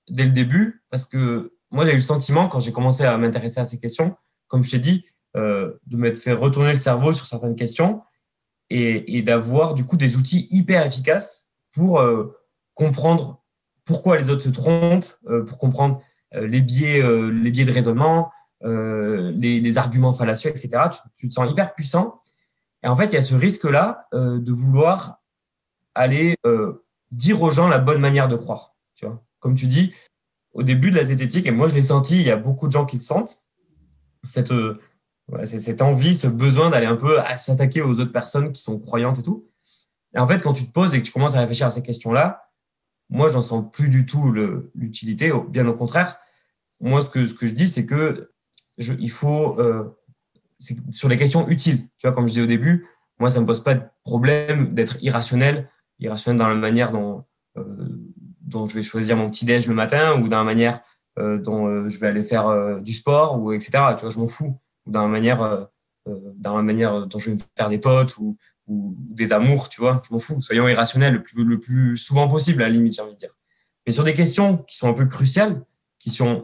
[SPEAKER 2] dès le début parce que moi, j'ai eu le sentiment quand j'ai commencé à m'intéresser à ces questions, comme je t'ai dit, de m'être fait retourner le cerveau sur certaines questions et, d'avoir du coup des outils hyper efficaces pour comprendre pourquoi les autres se trompent, pour comprendre les biais, les biais de raisonnement, les, arguments fallacieux, etc. Tu, te sens hyper puissant. Et en fait, il y a ce risque-là de vouloir aller dire aux gens la bonne manière de croire. Tu vois Comme tu dis, au début de la zététique, et moi je l'ai senti, il y a beaucoup de gens qui le sentent, cette, cette envie, ce besoin d'aller un peu s'attaquer aux autres personnes qui sont croyantes et tout. Et en fait, quand tu te poses et que tu commences à réfléchir à ces questions-là, moi, je n'en sens plus du tout l'utilité. Bien au contraire, moi, ce que, ce que je dis, c'est que il faut, euh, sur les questions utiles, tu vois, comme je disais au début, moi, ça ne me pose pas de problème d'être irrationnel, irrationnel dans la manière dont, euh, dont je vais choisir mon petit-déj le matin ou dans la manière euh, dont je vais aller faire du sport, ou etc. Tu vois, je m'en fous dans la manière, dans la manière dont je vais me faire des potes ou, ou des amours, tu vois. Je m'en fous. Soyons irrationnels le plus, le plus souvent possible, à la limite, j'ai envie de dire. Mais sur des questions qui sont un peu cruciales, qui sont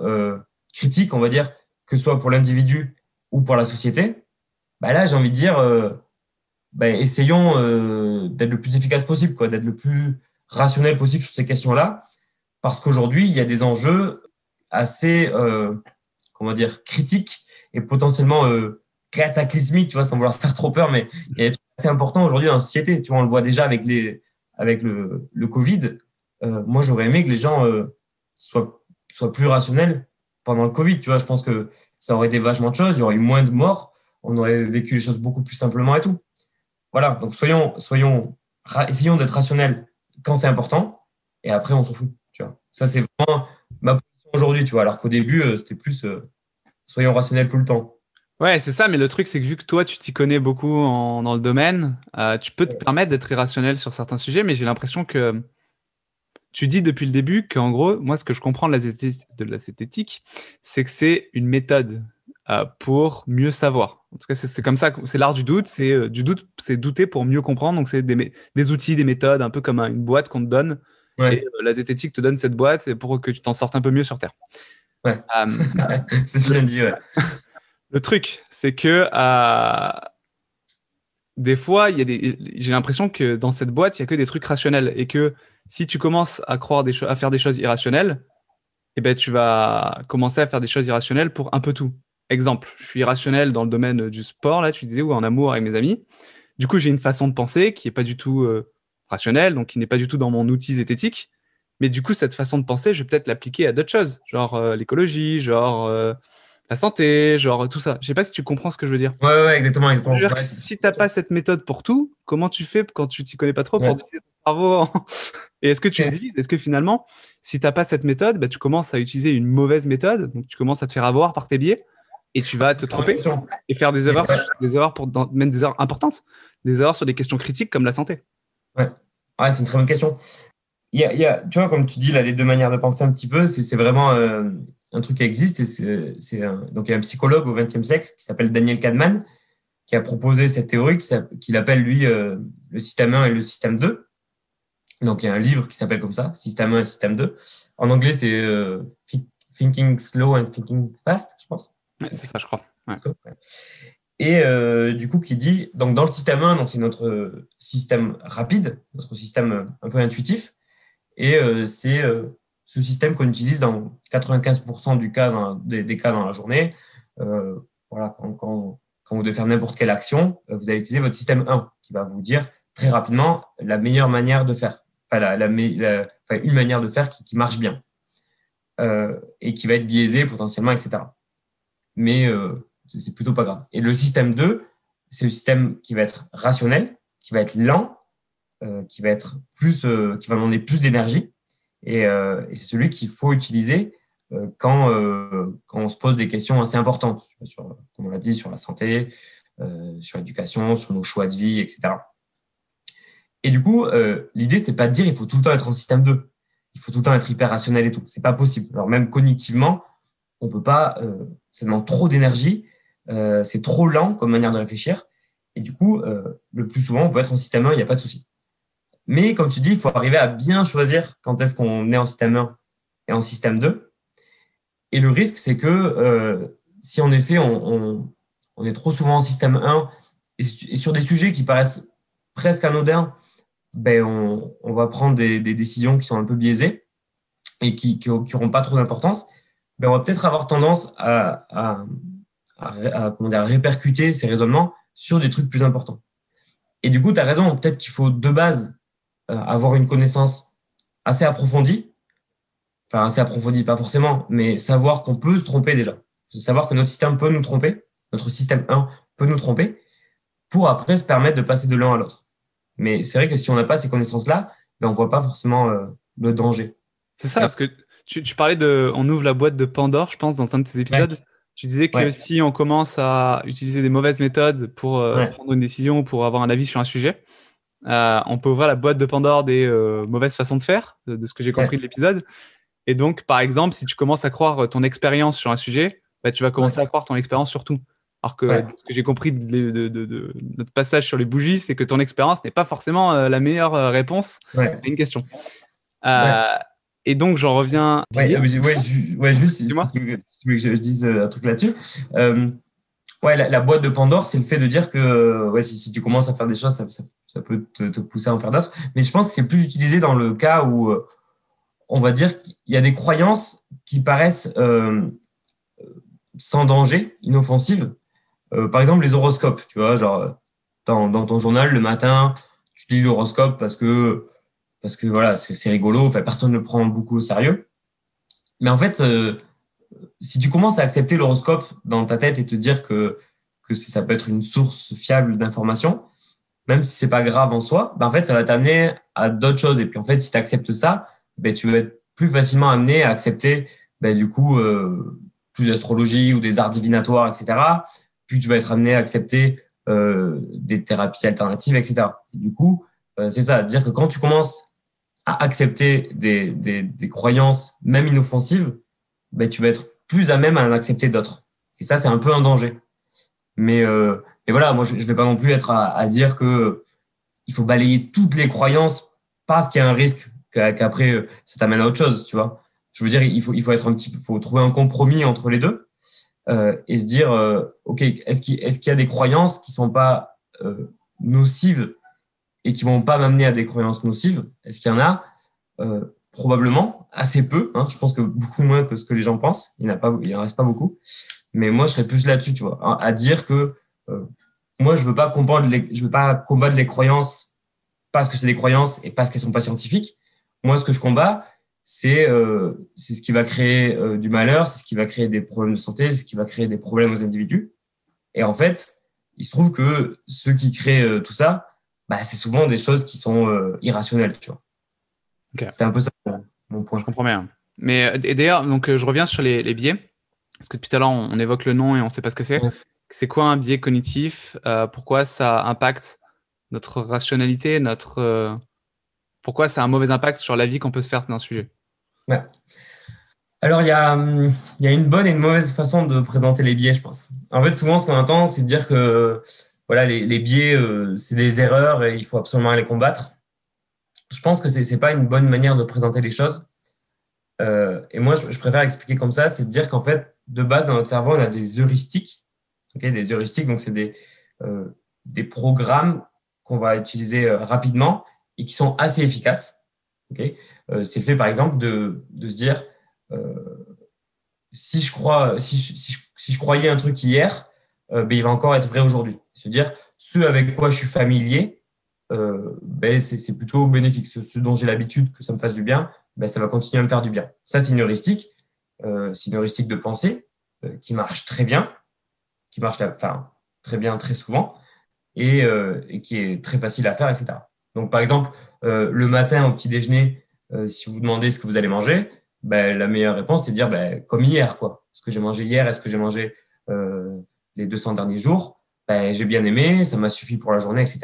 [SPEAKER 2] critiques, on va dire, que ce soit pour l'individu ou pour la société, bah là, j'ai envie de dire, euh, bah, essayons euh, d'être le plus efficace possible, quoi, d'être le plus rationnel possible sur ces questions-là, parce qu'aujourd'hui, il y a des enjeux assez, comment dire, critiques et potentiellement cataclysmiques, tu vois, sans vouloir faire trop peur, mais il y a des trucs assez importants aujourd'hui dans la société. Tu vois, on le voit déjà avec, les, avec le, le Covid. moi, j'aurais aimé que les gens soient, soient plus rationnels pendant le Covid. Tu vois, je pense que ça aurait été vachement de choses, il y aurait eu moins de morts, on aurait vécu les choses beaucoup plus simplement et tout. Voilà, donc soyons, soyons, essayons d'être rationnels quand c'est important, et après on s'en fout. Tu vois. Ça, c'est vraiment ma position aujourd'hui, tu vois, alors qu'au début, euh, c'était plus euh, soyons rationnels tout le temps.
[SPEAKER 1] Ouais, c'est ça, mais le truc, c'est que vu que toi, tu t'y connais beaucoup dans le domaine, euh, tu peux te permettre d'être irrationnel sur certains sujets, mais j'ai l'impression que tu dis depuis le début qu'en gros, moi, ce que je comprends de la, de la zététique, c'est que c'est une méthode pour mieux savoir. En tout cas, c'est comme ça, c'est l'art du doute. C'est euh, du doute, c'est douter pour mieux comprendre. Donc, c'est des, des, outils, des méthodes, un peu comme une boîte qu'on te donne. Et euh, la zététique te donne cette boîte pour que tu t'en sortes un peu mieux sur Terre.
[SPEAKER 2] Ouais. Euh, c'est bien dit, ouais.
[SPEAKER 1] Le truc, c'est que des fois, j'ai l'impression que dans cette boîte, il y a que des trucs rationnels et que si tu commences à croire des à faire des choses irrationnelles, eh ben, tu vas commencer à faire des choses irrationnelles pour un peu tout. Exemple, je suis irrationnel dans le domaine du sport, là, tu disais, ou en amour avec mes amis. Du coup, j'ai une façon de penser qui n'est pas du tout euh, rationnelle, donc qui n'est pas du tout dans mon outil zététique. Mais du coup, cette façon de penser, je vais peut-être l'appliquer à d'autres choses, genre euh, l'écologie, genre euh, la santé, genre tout ça. Je sais pas si tu comprends ce que je veux dire.
[SPEAKER 2] Ouais, ouais, exactement. exactement.
[SPEAKER 1] si tu n'as pas cette méthode pour tout, comment tu fais quand tu t'y connais pas trop pour cerveau Et est-ce que tu dis, est-ce que finalement, si tu n'as pas cette méthode, bah, tu commences à utiliser une mauvaise méthode, donc tu commences à te faire avoir par tes biais et tu vas te tromper et faire des erreurs, des erreurs pour même des erreurs importantes, des erreurs sur des questions critiques comme la santé.
[SPEAKER 2] Ouais, ouais c'est une très bonne question. Il y, a, il y a, tu vois, comme tu dis, là, les deux manières de penser un petit peu, c'est vraiment euh, un truc qui existe. c'est donc, il y a un psychologue au XXe siècle qui s'appelle Daniel Kahneman qui a proposé cette théorie qu'il appelle, lui, euh, le système 1 et le système 2. Donc, il y a un livre qui s'appelle comme ça, Système 1 et Système 2. En anglais, c'est euh, Thinking Slow and Thinking Fast, je pense
[SPEAKER 1] c'est ça, je crois.
[SPEAKER 2] Et euh, du coup, qui dit, donc dans le système 1, donc c'est notre système rapide, notre système un peu intuitif, et euh, c'est euh, ce système qu'on utilise dans 95% du cas des, cas dans la journée. voilà, quand, quand, quand, vous devez faire n'importe quelle action, vous allez utiliser votre système 1, qui va vous dire très rapidement la meilleure manière de faire, une manière de faire qui, marche bien, et qui va être biaisée potentiellement, etc mais euh, c'est plutôt pas grave. Et le système 2, c'est le système qui va être rationnel, qui va être lent, euh, qui va être plus, euh, qui va demander plus d'énergie, et, c'est celui qu'il faut utiliser quand, quand on se pose des questions assez importantes, sur, comme on l'a dit, sur la santé, sur l'éducation, sur nos choix de vie, etc. Et du coup, l'idée, c'est pas de dire il faut tout le temps être en système 2. Il faut tout le temps être hyper rationnel et tout. C'est pas possible. Alors même cognitivement, on peut pas ça demande trop d'énergie, euh, c'est trop lent comme manière de réfléchir. Et du coup, euh, le plus souvent, on peut être en système 1, il n'y a pas de souci. Mais comme tu dis, il faut arriver à bien choisir quand est-ce qu'on est en système 1 et en système 2. Et le risque, c'est que euh, si en effet, on, est trop souvent en système 1 et, sur des sujets qui paraissent presque anodins, ben on, va prendre des, décisions qui sont un peu biaisées et qui n'auront pas trop d'importance. Ben, on va peut-être avoir tendance à, à, à, comment dire, répercuter ces raisonnements sur des trucs plus importants. Et du coup, tu as raison, peut-être qu'il faut de base euh, avoir une connaissance assez approfondie, enfin assez approfondie, pas forcément, mais savoir qu'on peut se tromper déjà. Savoir que notre système peut nous tromper, notre système 1 peut nous tromper, pour après se permettre de passer de l'un à l'autre. Mais c'est vrai que si on n'a pas ces connaissances-là, ben on ne voit pas forcément euh, le danger.
[SPEAKER 1] C'est ça, parce que tu, parlais de. On ouvre la boîte de Pandore, je pense, dans un de tes épisodes. Tu disais que si on commence à utiliser des mauvaises méthodes pour euh, prendre une décision, pour avoir un avis sur un sujet, euh, on peut ouvrir la boîte de Pandore des mauvaises façons de faire, de, ce que j'ai compris de l'épisode. Et donc, par exemple, si tu commences à croire ton expérience sur un sujet, bah, tu vas commencer à croire ton expérience sur tout. Alors que ce que j'ai compris de, notre passage sur les bougies, c'est que ton expérience n'est pas forcément la meilleure réponse à une question. Et donc, j'en reviens.
[SPEAKER 2] Ouais, ouais, juste, si, tu veux que je dise euh, un truc là-dessus. Euh, ouais, la, boîte de Pandore, c'est le fait de dire que ouais, si, tu commences à faire des choses, ça, peut te, pousser à en faire d'autres. Mais je pense que c'est plus utilisé dans le cas où, euh, on va dire qu'il y a des croyances qui paraissent sans danger, inoffensives. Par exemple, les horoscopes, tu vois, genre dans, dans ton journal le matin, tu lis l'horoscope parce que parce que voilà, c'est rigolo, enfin, personne ne le prend beaucoup au sérieux. Mais en fait, si tu commences à accepter l'horoscope dans ta tête et te dire que, que ça peut être une source fiable d'information, même si c'est pas grave en soi, ben en fait, ça va t'amener à d'autres choses. Et puis, en fait, si tu acceptes ça, ben, tu vas être plus facilement amené à accepter, ben, du coup, euh, plus d'astrologie ou des arts divinatoires, etc. Puis, tu vas être amené à accepter euh, des thérapies alternatives, etc. Et du coup, euh, c'est ça, dire que quand tu commences à accepter des, des, des croyances, même inoffensives, ben, tu vas être plus à même à en accepter d'autres. Et ça, c'est un peu un danger. Mais, euh, mais voilà, moi, je ne vais pas non plus être à, à, dire que il faut balayer toutes les croyances parce qu'il y a un risque qu'après, ça t'amène à autre chose, tu vois. Je veux dire, il faut, il faut être un petit faut trouver un compromis entre les deux euh, et se dire, euh, OK, est-ce qu'il y a des croyances qui sont pas euh, nocives et qui vont pas m'amener à des croyances nocives? Est-ce qu'il y en a? Euh, Probablement, assez peu. Hein. Je pense que beaucoup moins que ce que les gens pensent. Il n'y en reste pas beaucoup. Mais moi, je serais plus là-dessus, tu vois, hein, à dire que euh, moi, je veux veux pas combattre les croyances parce que c'est des croyances et parce qu'elles sont pas scientifiques. Moi, ce que je combats, c'est euh, ce qui va créer euh, du malheur, c'est ce qui va créer des problèmes de santé, c'est ce qui va créer des problèmes aux individus. Et en fait, il se trouve que ceux qui créent euh, tout ça, bah, c'est souvent des choses qui sont euh, irrationnelles, tu vois. C'est un peu ça mon point.
[SPEAKER 1] Je comprends bien. Mais d'ailleurs, donc je reviens sur les, les, biais, parce que depuis tout à l'heure on, évoque le nom et on ne sait pas ce que c'est. Ouais. C'est quoi un biais cognitif? Pourquoi ça impacte notre rationalité, notre pourquoi ça a un mauvais impact sur la vie qu'on peut se faire d'un sujet?
[SPEAKER 2] Ouais. Alors, il y a, une bonne et une mauvaise façon de présenter les biais, je pense. En fait, souvent, ce qu'on entend, c'est de dire que voilà, les, biais, euh, c'est des erreurs et il faut absolument les combattre je pense que c'est n'est pas une bonne manière de présenter les choses. Euh, et moi, je, préfère expliquer comme ça, c'est de dire qu'en fait, de base, dans notre cerveau, on a des heuristiques. Okay, des heuristiques, donc c'est des, euh, programmes qu'on va utiliser rapidement et qui sont assez efficaces. Okay euh, c'est fait, par exemple, de, de se dire, euh, si, je crois, si, si, si je croyais un truc hier, ben, il va encore être vrai aujourd'hui. Se dire, ce avec quoi je suis familier, euh, ben c'est plutôt bénéfique. Ce, ce dont j'ai l'habitude que ça me fasse du bien, ben ça va continuer à me faire du bien. Ça, c'est une heuristique. Euh, de pensée euh, qui marche très bien, qui marche enfin, très bien très souvent et, euh, qui est très facile à faire, etc. Donc, par exemple, euh, le matin au petit déjeuner, euh, si vous demandez ce que vous allez manger, ben, la meilleure réponse, c'est de dire ben, comme hier. quoi. Ce que j'ai mangé hier, est-ce que j'ai mangé les 200 derniers jours? Ben, j'ai bien aimé, ça m'a suffi pour la journée, etc.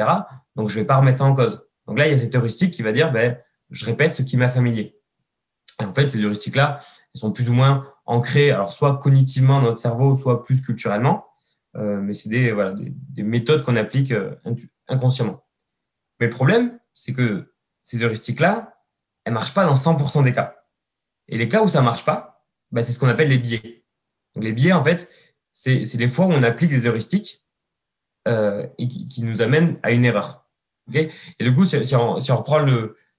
[SPEAKER 2] Donc, je vais pas remettre ça en cause. Donc là, il y a cette heuristique qui va dire, ben, je répète ce qui m'a familier. Et en fait, ces heuristiques-là, elles sont plus ou moins ancrées, alors soit cognitivement dans notre cerveau, soit plus culturellement. Euh, mais c'est des, voilà, des, des méthodes qu'on applique euh, inconsciemment. Mais le problème, c'est que ces heuristiques-là, elles marchent pas dans 100% des cas. Et les cas où ça marche pas, ben, c'est ce qu'on appelle les biais. Donc les biais, en fait, c'est les fois où on applique des heuristiques euh, et qui, qui, nous amène à une erreur. Okay et du coup, si, si, on, si on reprend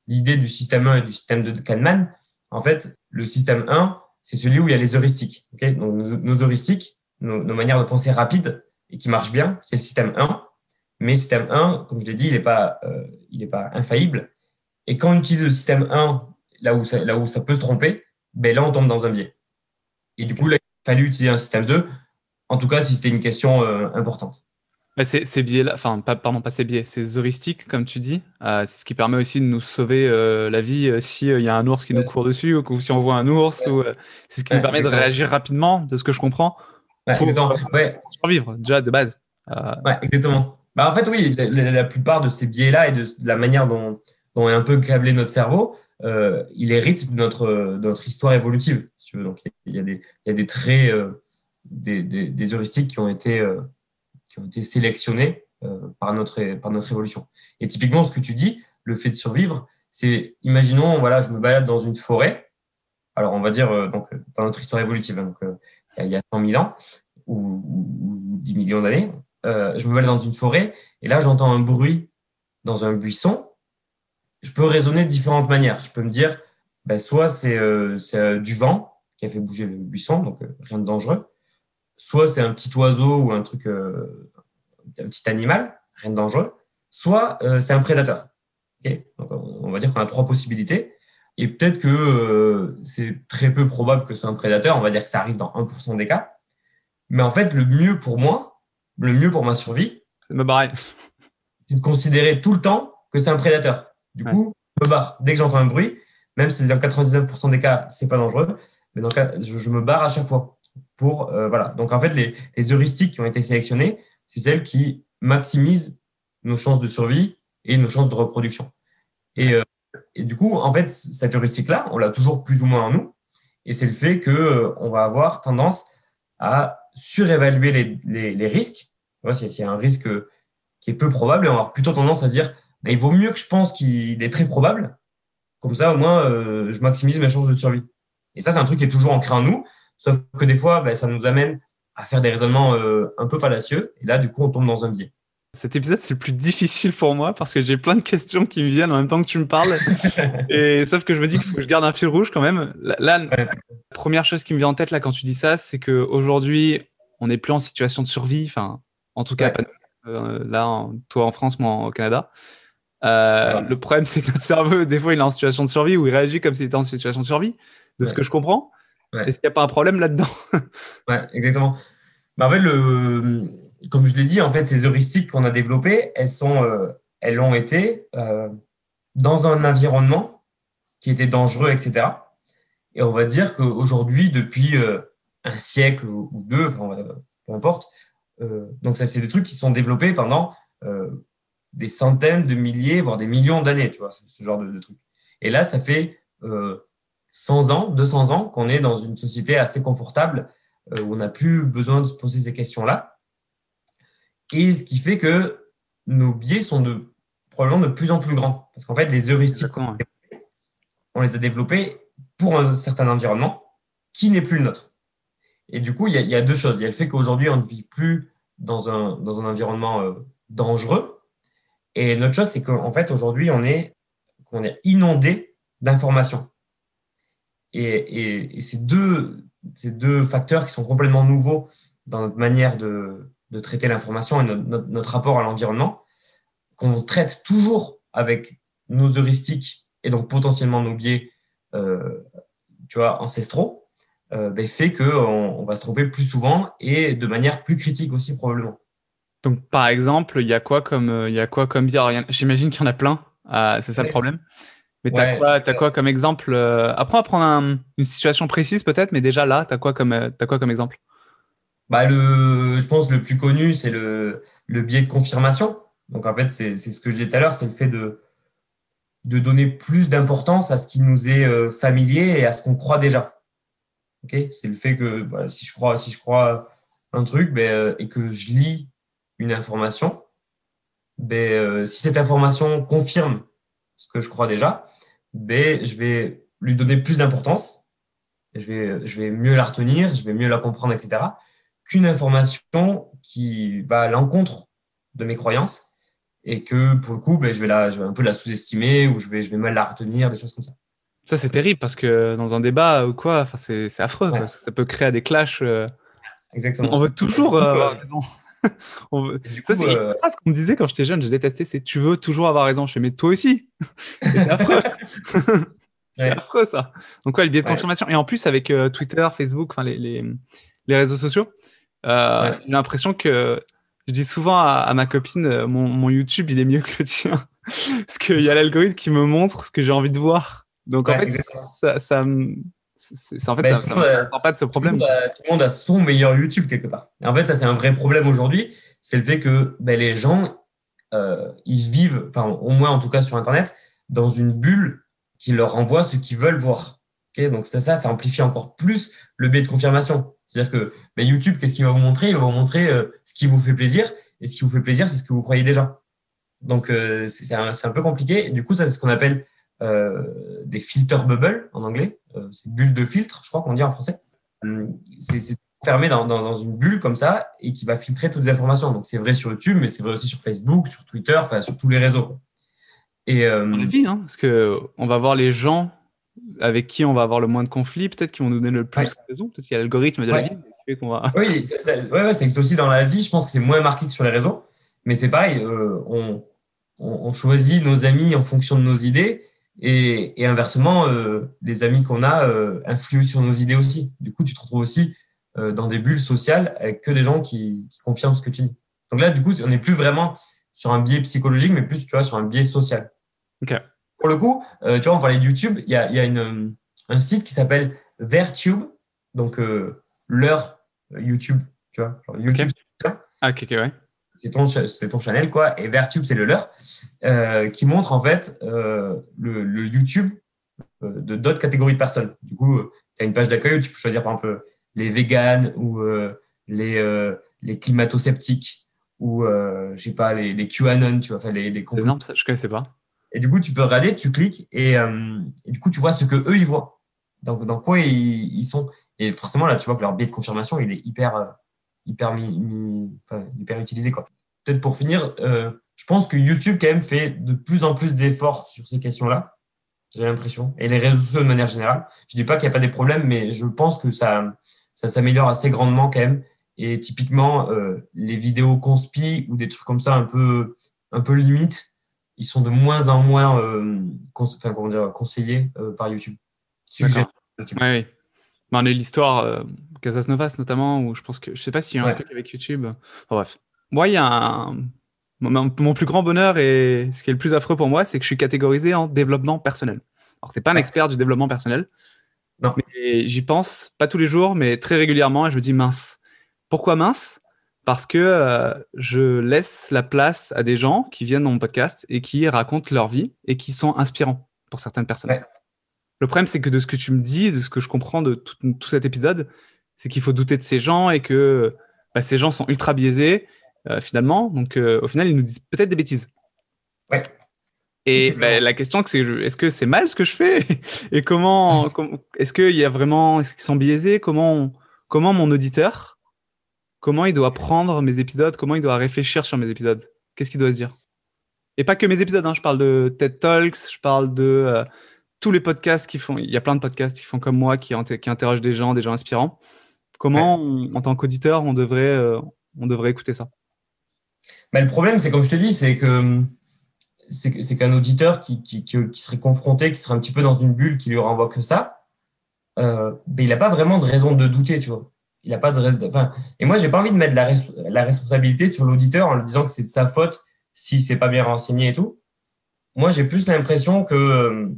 [SPEAKER 2] l'idée du système 1 et du système de Kahneman, en fait, le système 1, c'est celui où il y a les heuristiques. Okay Donc, nos, nos heuristiques, nos, nos, manières de penser rapides et qui marchent bien, c'est le système 1. Mais le système 1, comme je l'ai dit, il n'est pas, euh, il est pas infaillible. Et quand on utilise le système 1, là où ça, là où ça peut se tromper, ben là, on tombe dans un biais. Et du coup, là, il a fallu utiliser un système 2, en tout cas, si c'était une question euh, importante.
[SPEAKER 1] Ces, ces biais-là, enfin, pas, pardon, pas ces biais, ces heuristiques, comme tu dis, euh, c'est ce qui permet aussi de nous sauver euh, la vie euh, s'il il y a un ours qui nous court dessus ou si on voit un ours. Ou C'est ce qui ouais, nous permet exactement. de réagir rapidement, de ce que je comprends,
[SPEAKER 2] pour,
[SPEAKER 1] pour survivre, déjà, de base.
[SPEAKER 2] Ouais, exactement. Bah, en fait, oui, la, la plupart de ces biais-là et de, de, la manière dont, dont est un peu câblé notre cerveau, il hérite de notre, de notre histoire évolutive. Donc, il y a des, y a des traits, des, des, des, heuristiques qui ont été qui ont été sélectionnés euh, par, notre, par notre évolution. Et typiquement, ce que tu dis, le fait de survivre, c'est, imaginons, voilà, je me balade dans une forêt, alors on va dire, euh, donc, dans notre histoire évolutive, hein, euh, il y a 100 000 ans ou, ou 10 millions d'années, euh, je me balade dans une forêt et là, j'entends un bruit dans un buisson. Je peux raisonner de différentes manières. Je peux me dire, ben, soit c'est du vent qui a fait bouger le buisson, donc rien de dangereux. Soit c'est un petit oiseau ou un truc, un petit animal, rien de dangereux. Soit c'est un prédateur. donc, on va dire qu'on a trois possibilités. Et peut-être que c'est très peu probable que ce soit un prédateur. On va dire que ça arrive dans 1% des cas. Mais en fait, le mieux pour moi, le mieux pour ma survie,
[SPEAKER 1] c'est de me barrer.
[SPEAKER 2] C'est de considérer tout le temps que c'est un prédateur. Du coup, je me barre dès que j'entends un bruit, même si dans 99% des cas, c'est pas dangereux, mais dans cas, je, me barre à chaque fois. Pour, euh, voilà. Donc, en fait, les, les heuristiques qui ont été sélectionnées, c'est celles qui maximisent nos chances de survie et nos chances de reproduction. Et, euh, et du coup, en fait, cette heuristique-là, on l'a toujours plus ou moins en nous. Et c'est le fait qu'on euh, va avoir tendance à surévaluer les, les, les risques. S'il y a un risque qui est peu probable, on va avoir plutôt tendance à se dire bah, il vaut mieux que je pense qu'il est très probable. Comme ça, au moins, euh, je maximise mes chances de survie. Et ça, c'est un truc qui est toujours ancré en nous, sauf que des fois, bah, ça nous amène à faire des raisonnements euh, un peu fallacieux. Et là, du coup, on tombe dans un biais.
[SPEAKER 1] Cet épisode, c'est le plus difficile pour moi parce que j'ai plein de questions qui me viennent en même temps que tu me parles. et sauf que je me dis qu'il faut que je garde un fil rouge quand même. Là, la première chose qui me vient en tête là quand tu dis ça, c'est qu'aujourd'hui, on n'est plus en situation de survie. Enfin, en tout cas, pas, euh, là, toi en France, moi au Canada. Euh, le problème, c'est que notre cerveau, des fois, il est en situation de survie ou il réagit comme s'il était en situation de survie, de ce que je comprends. Est-ce qu'il n'y a pas un problème là-dedans?
[SPEAKER 2] Ouais, exactement. Bah, en fait, le, comme je l'ai dit, en fait, ces heuristiques qu'on a développées, elles, sont, euh, elles ont été euh, dans un environnement qui était dangereux, etc. Et on va dire qu'aujourd'hui, depuis un siècle ou deux, enfin, peu importe, donc ça, c'est des trucs qui sont développés pendant des centaines de milliers, voire des millions d'années, tu vois, ce, genre de, de trucs. Et là, ça fait 100 ans, 200 ans qu'on est dans une société assez confortable où on n'a plus besoin de se poser ces questions-là. Et ce qui fait que nos biais sont de, probablement de plus en plus grands. Parce qu'en fait, les heuristiques, on les a développés pour un certain environnement qui n'est plus le nôtre. Et du coup, il y, a, deux choses. Il y a le fait qu'aujourd'hui, on ne vit plus dans un, dans un environnement euh, dangereux. Et notre chose, c'est qu'en fait, aujourd'hui, on est, on est inondé d'informations. Et, ces, deux, facteurs qui sont complètement nouveaux dans notre manière de, traiter l'information et notre, rapport à l'environnement, qu'on traite toujours avec nos heuristiques et donc potentiellement nos biais euh, ancestraux, euh, ben, fait qu'on on va se tromper plus souvent et de manière plus critique aussi probablement.
[SPEAKER 1] Donc par exemple, il y a quoi comme euh, il y a quoi comme biais J'imagine qu'il y en a plein. Ah, c'est ça le problème. Mais tu as, quoi, as quoi comme exemple Après, on va prendre une situation précise peut-être, mais déjà là, tu as, quoi comme, as quoi comme exemple?
[SPEAKER 2] Bah, le, je pense le plus connu, c'est le, le biais de confirmation. Donc, en fait, c'est ce que je disais tout à l'heure, c'est le fait de, de donner plus d'importance à ce qui nous est euh, familier et à ce qu'on croit déjà. Okay c'est le fait que bah, si, je crois, si je crois un truc euh, et que je lis une information, ben, euh, si cette information confirme ce que je crois déjà, ben, je vais lui donner plus d'importance, je vais, je vais mieux la retenir, je vais mieux la comprendre, etc qu'une information qui va à l'encontre de mes croyances et que pour le coup, ben, je, vais la, je vais un peu la sous-estimer ou je vais, je vais mal la retenir, des choses comme ça.
[SPEAKER 1] Ça, c'est terrible parce que dans un débat ou quoi, c'est affreux. ça peut créer des clashs. Euh,
[SPEAKER 2] Exactement.
[SPEAKER 1] On veut toujours euh, avoir raison. Ça, c'est euh... ce qu'on me disait quand j'étais jeune, je détestais, c'est tu veux toujours avoir raison? Je fais, mais toi aussi. c'est affreux. c'est affreux, ça. Donc, ouais, le biais de confirmation. Et en plus, avec euh, Twitter, Facebook, les, les, les, réseaux sociaux, euh, j'ai l'impression que je dis souvent à, ma copine, euh, mon, YouTube, il est mieux que le tien. Parce qu'il y a l'algorithme qui me montre ce que j'ai envie de voir. Donc, en fait, ça, ça, c'est en fait, bah, ça, pas de ce problème.
[SPEAKER 2] Tout le, monde a, son meilleur YouTube quelque part. En fait, ça, c'est un vrai problème aujourd'hui. C'est le fait que ben, les gens, euh, ils vivent, enfin, au moins en tout cas sur Internet, dans une bulle qui leur renvoie ce qu'ils veulent voir. Donc, ça, ça, ça amplifie encore plus le biais de confirmation. C'est-à-dire que mais YouTube, qu'est-ce qu'il va vous montrer? Il va vous montrer euh, ce qui vous fait plaisir. Et ce qui vous fait plaisir, c'est ce que vous croyez déjà. Donc, euh, c'est un, un, peu compliqué. du coup, ça, c'est ce qu'on appelle des filter bubbles en anglais. C'est bulle de filtre, je crois qu'on dit en français. Hum, c'est fermé dans, dans, une bulle comme ça et qui va filtrer toutes les informations. Donc, c'est vrai sur YouTube, mais c'est vrai aussi sur Facebook, sur Twitter, enfin, sur tous les réseaux.
[SPEAKER 1] Et, euh... hein, parce qu'on va voir les gens avec qui on va avoir le moins de conflits, peut-être qui vont nous donner le plus de raison. Peut-être qu'il y a l'algorithme de la vie qui fait qu'on va.
[SPEAKER 2] Oui, c'est aussi dans la vie, je pense que c'est moins marqué que sur les réseaux. Mais c'est pareil, euh, on, on, choisit nos amis en fonction de nos idées. Et, et inversement, euh, les amis qu'on a euh, influent sur nos idées aussi. Du coup, tu te retrouves aussi euh, dans des bulles sociales avec que des gens qui, qui, confirment ce que tu dis. Donc là, du coup, on n'est plus vraiment sur un biais psychologique, mais plus, tu vois, sur un biais social.
[SPEAKER 1] Ok.
[SPEAKER 2] Pour le coup, tu vois, on parlait de YouTube, il y a, y a une, un site qui s'appelle Vertube, donc leur YouTube, tu vois, genre YouTube.
[SPEAKER 1] Ah, ok, ok, ouais
[SPEAKER 2] c'est ton, c'est ton channel, quoi. Et Vertube, c'est le leur, euh, qui montre en fait euh, le, le, YouTube euh, de d'autres catégories de personnes. Du coup, tu as une page d'accueil où tu peux choisir par exemple les véganes ou les, les climato-sceptiques ou, je sais pas, les, les QAnon, tu vois, enfin les, les
[SPEAKER 1] C'est énorme, ça, je connaissais pas.
[SPEAKER 2] Et du coup, tu peux regarder, tu cliques et, et, du coup, tu vois ce que eux ils voient. Donc, dans quoi ils, ils sont. Et forcément, là, tu vois que leur biais de confirmation, il est hyper hyper, enfin, hyper utilisé. Peut-être pour finir, euh, je pense que YouTube quand même fait de plus en plus d'efforts sur ces questions-là. J'ai l'impression. Et les réseaux sociaux de manière générale. Je dis pas qu'il n'y a pas des problèmes, mais je pense que ça, ça s'améliore assez grandement quand même. Et typiquement, euh, les vidéos conspi ou des trucs comme ça un peu, un peu limite, ils sont de moins en moins euh, enfin, comment dire, conseillés euh, par YouTube.
[SPEAKER 1] YouTube. Ouais, oui. l'histoire Casas Novas notamment, où je pense que je sais pas s'il y a un truc avec YouTube. Enfin, bref. Moi, il y a un. Mon, plus grand bonheur et ce qui est le plus affreux pour moi, c'est que je suis catégorisé en développement personnel. Alors, c'est pas un expert du développement personnel.
[SPEAKER 2] Non.
[SPEAKER 1] Mais j'y pense, pas tous les jours, mais très régulièrement, et je me dis mince. Pourquoi mince? Parce que euh, je laisse la place à des gens qui viennent dans mon podcast et qui racontent leur vie et qui sont inspirants pour certaines personnes. Le problème, c'est que de ce que tu me dis, de ce que je comprends de tout, tout cet épisode, c'est qu'il faut douter de ces gens et que bah, ces gens sont ultra biaisés euh, finalement. Donc euh, au final, ils nous disent peut-être des bêtises.
[SPEAKER 2] Ouais.
[SPEAKER 1] Et bah, la question, c'est est-ce que c'est mal ce que je fais? Et comment, est-ce qu'il y a vraiment, est-ce qu'ils sont biaisés? Comment, comment mon auditeur, comment il doit prendre mes épisodes? Comment il doit réfléchir sur mes épisodes? Qu'est-ce qu'il doit se dire? Et pas que mes épisodes. Hein, je parle de TED Talks, je parle de euh, tous les podcasts qui font. Il y a plein de podcasts qui font comme moi, qui, qui interrogent des gens, des gens inspirants. Comment, en tant qu'auditeur, on devrait, euh, on devrait écouter ça?
[SPEAKER 2] Bah, Le problème, c'est comme je te dis, c'est que c'est qu'un auditeur qui, qui, qui, serait confronté, qui serait un petit peu dans une bulle qui lui renvoie que ça, euh, ben, il n'a pas vraiment de raison de douter, tu vois. Il a pas de. Enfin, et moi, j'ai pas envie de mettre la, la responsabilité sur l'auditeur en lui disant que c'est de sa faute si c'est pas bien renseigné et tout. Moi, j'ai plus l'impression que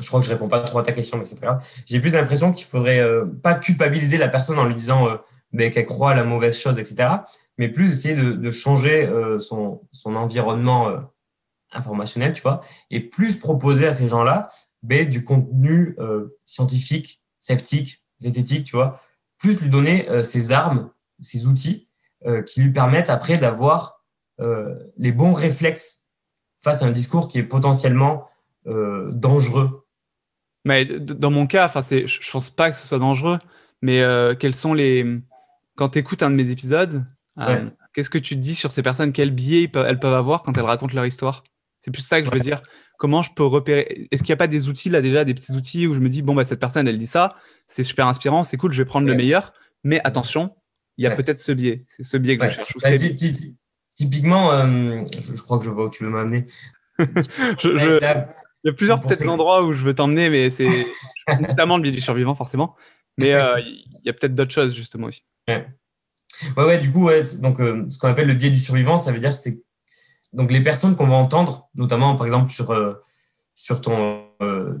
[SPEAKER 2] je crois que je réponds pas trop à ta question, mais c'est pas grave. J'ai plus l'impression qu'il faudrait euh, pas culpabiliser la personne en lui disant euh, qu'elle croit à la mauvaise chose, etc. Mais plus essayer de, changer euh, son, environnement informationnel, tu vois, et plus proposer à ces gens-là ben, du contenu scientifique, sceptique, zététique, tu vois, plus lui donner ses armes, ses outils qui lui permettent après d'avoir les bons réflexes face à un discours qui est potentiellement dangereux
[SPEAKER 1] mais dans mon cas, enfin, c'est, je pense pas que ce soit dangereux, mais euh, quels sont les. Quand tu écoutes un de mes épisodes, euh, qu'est-ce que tu te dis sur ces personnes? Quel biais elles peuvent avoir quand elles racontent leur histoire? C'est plus ça que je veux dire. Comment je peux repérer Est-ce qu'il n'y a pas des outils là déjà, des petits outils où je me dis bon bah cette personne elle dit ça, c'est super inspirant, c'est cool, je vais prendre le meilleur, mais attention, il y a peut-être ce biais. C'est ce biais que je cherche. Bah,
[SPEAKER 2] typiquement, euh, je, crois que je vois où tu veux m'amener.
[SPEAKER 1] je, je... Il y a plusieurs peut-être endroits où je veux t'emmener, mais c'est notamment le biais du survivant, forcément. Mais euh, il y a peut-être d'autres choses, justement, aussi.
[SPEAKER 2] Ouais, ouais, ouais du coup, ouais, donc, euh, ce qu'on appelle le biais du survivant, ça veut dire c'est donc les personnes qu'on va entendre, notamment, par exemple, sur, euh, sur, ton,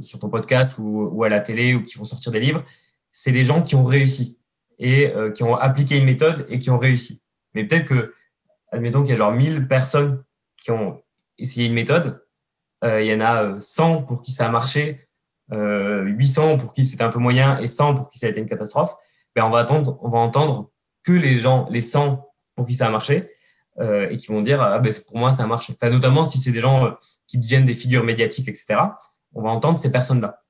[SPEAKER 2] sur ton podcast ou, ou, à la télé ou qui vont sortir des livres, c'est des gens qui ont réussi et qui ont appliqué une méthode et qui ont réussi. Mais peut-être que, admettons qu'il y a genre 1000 personnes qui ont essayé une méthode, il y en a 100 euh, pour qui ça a marché, 800 euh, pour qui c'était un peu moyen et 100 pour qui ça a été une catastrophe. Ben on va attendre, on va entendre que les gens, les 100 pour qui ça a marché, euh, et qui vont dire ah ben pour moi ça a marché. Enfin, notamment si c'est des gens qui deviennent des figures médiatiques, etc. On va entendre ces personnes-là.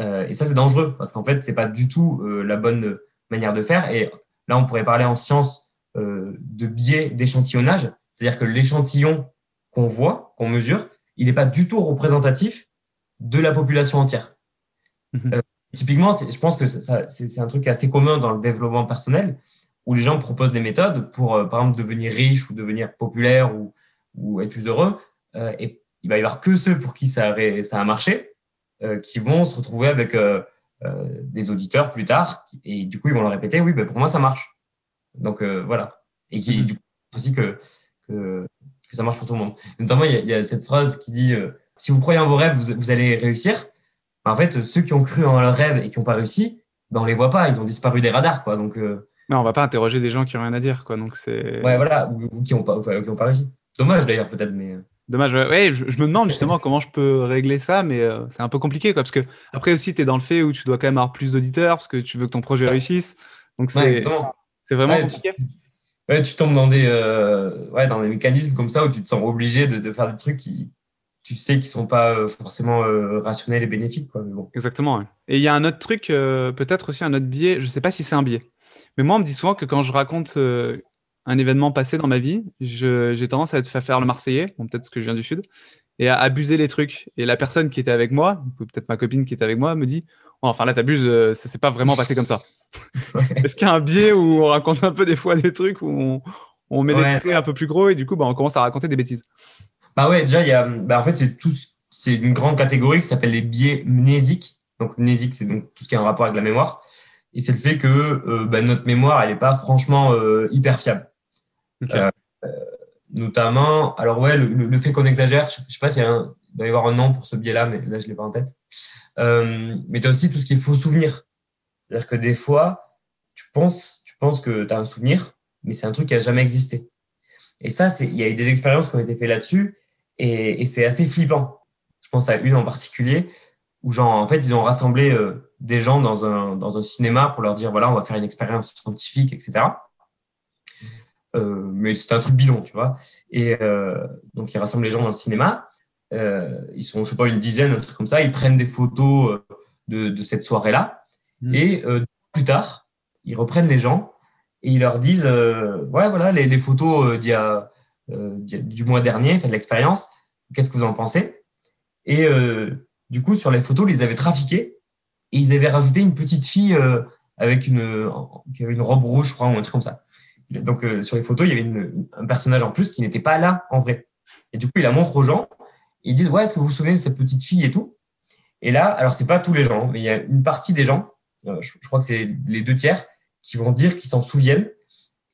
[SPEAKER 2] Euh, et ça c'est dangereux parce qu'en fait c'est pas du tout la bonne manière de faire. Et là on pourrait parler en science de biais d'échantillonnage, c'est-à-dire que l'échantillon qu'on voit, qu'on mesure, il n'est pas du tout représentatif de la population entière. Mhm. typiquement, je pense que c'est un truc assez commun dans le développement personnel où les gens proposent des méthodes pour, par exemple, devenir riche ou devenir populaire ou, ou être plus heureux. et il va y avoir que ceux pour qui ça, ça a marché qui vont se retrouver avec des auditeurs plus tard et du coup, ils vont leur répéter Oui, ben, pour moi, ça marche. Donc voilà. Et qui, mhm. du coup, aussi que, que, ça marche pour tout le monde. Notamment, il y a, cette phrase qui dit euh, si vous croyez en vos rêves, vous, allez réussir. En fait, ceux qui ont cru en leurs rêves et qui n'ont pas réussi, ben, on les voit pas, ils ont disparu des radars. Quoi. Donc, euh,
[SPEAKER 1] Mais on va pas interroger des gens qui n'ont rien à dire. Quoi. Donc c'est...
[SPEAKER 2] Ouais, voilà, ou, qui n'ont pas, ont pas réussi. Dommage d'ailleurs, peut-être. Mais... Euh.
[SPEAKER 1] Dommage, ouais, je, me demande justement comment je peux régler ça, mais c'est un peu compliqué, quoi, parce que après aussi, tu es dans le fait où tu dois quand même avoir plus d'auditeurs, parce que tu veux que ton projet réussisse. Donc c'est, c'est vraiment compliqué
[SPEAKER 2] ouais, tu tombes dans des, euh, ouais, dans des mécanismes comme ça où tu te sens obligé de, de faire des trucs qui, tu sais, qui sont pas euh, forcément euh, rationnels et bénéfiques. Quoi.
[SPEAKER 1] Exactement. Et il y a un autre truc, peut-être aussi un autre biais, je sais pas si c'est un biais, mais moi, on me dit souvent que quand je raconte un événement passé dans ma vie, j'ai tendance à être faire le Marseillais, peut-être parce que je viens du Sud, et à abuser les trucs. Et la personne qui était avec moi, peut-être ma copine qui était avec moi, me dit Enfin là, t'abuses, euh, ça s'est pas vraiment passé comme ça. Est-ce qu'il y a un biais où on raconte un peu des fois des trucs où on, met des traits un peu plus gros et du coup, bah, on commence à raconter des bêtises?
[SPEAKER 2] Bah ouais, déjà, il y a, bah, en fait, c'est tout, c'est une grande catégorie qui s'appelle les biais mnésiques. Donc, mnésique, c'est donc tout ce qui a un rapport avec la mémoire. Et c'est le fait que euh, bah, notre mémoire, elle n'est pas franchement euh, hyper fiable. Notamment, alors ouais, le, fait qu'on exagère, je, ne sais pas s'il il doit y avoir un nom pour ce biais-là, mais là, je l'ai pas en tête. Euh, mais tu as aussi tout ce qui est faux souvenir. C'est-à-dire que des fois, tu penses, tu penses que tu as un souvenir, mais c'est un truc qui a jamais existé. Et ça, il y a eu des expériences qui ont été faites là-dessus, et, et c'est assez flippant. Je pense à une en particulier, où genre, en fait, ils ont rassemblé euh, des gens dans un, dans un cinéma pour leur dire, voilà, on va faire une expérience scientifique, etc. Euh, mais c'est un truc bidon, tu vois. Et euh, donc, ils rassemblent les gens dans le cinéma. Euh, ils sont, je sais pas, une dizaine, un truc comme ça. Ils prennent des photos euh, de, de cette soirée-là. Hmm. Et euh, plus tard, ils reprennent les gens et ils leur disent Ouais, voilà, les, les photos d'il y a, du mois dernier, fait de l'expérience, qu'est-ce que vous en pensez? Et du coup, sur les photos, ils les avaient trafiquées et ils avaient rajouté une petite fille avec une, qui avait une robe rouge, je crois, ou un truc comme ça. Donc, sur les photos, il y avait un personnage en plus qui n'était pas là en vrai. Et du coup, il la montre aux gens ils disent ouais, est-ce que vous vous souvenez de cette petite fille et tout? Et là, alors c'est pas tous les gens, mais il y a une partie des gens, euh, je, crois que c'est les deux tiers, qui vont dire qu'ils s'en souviennent.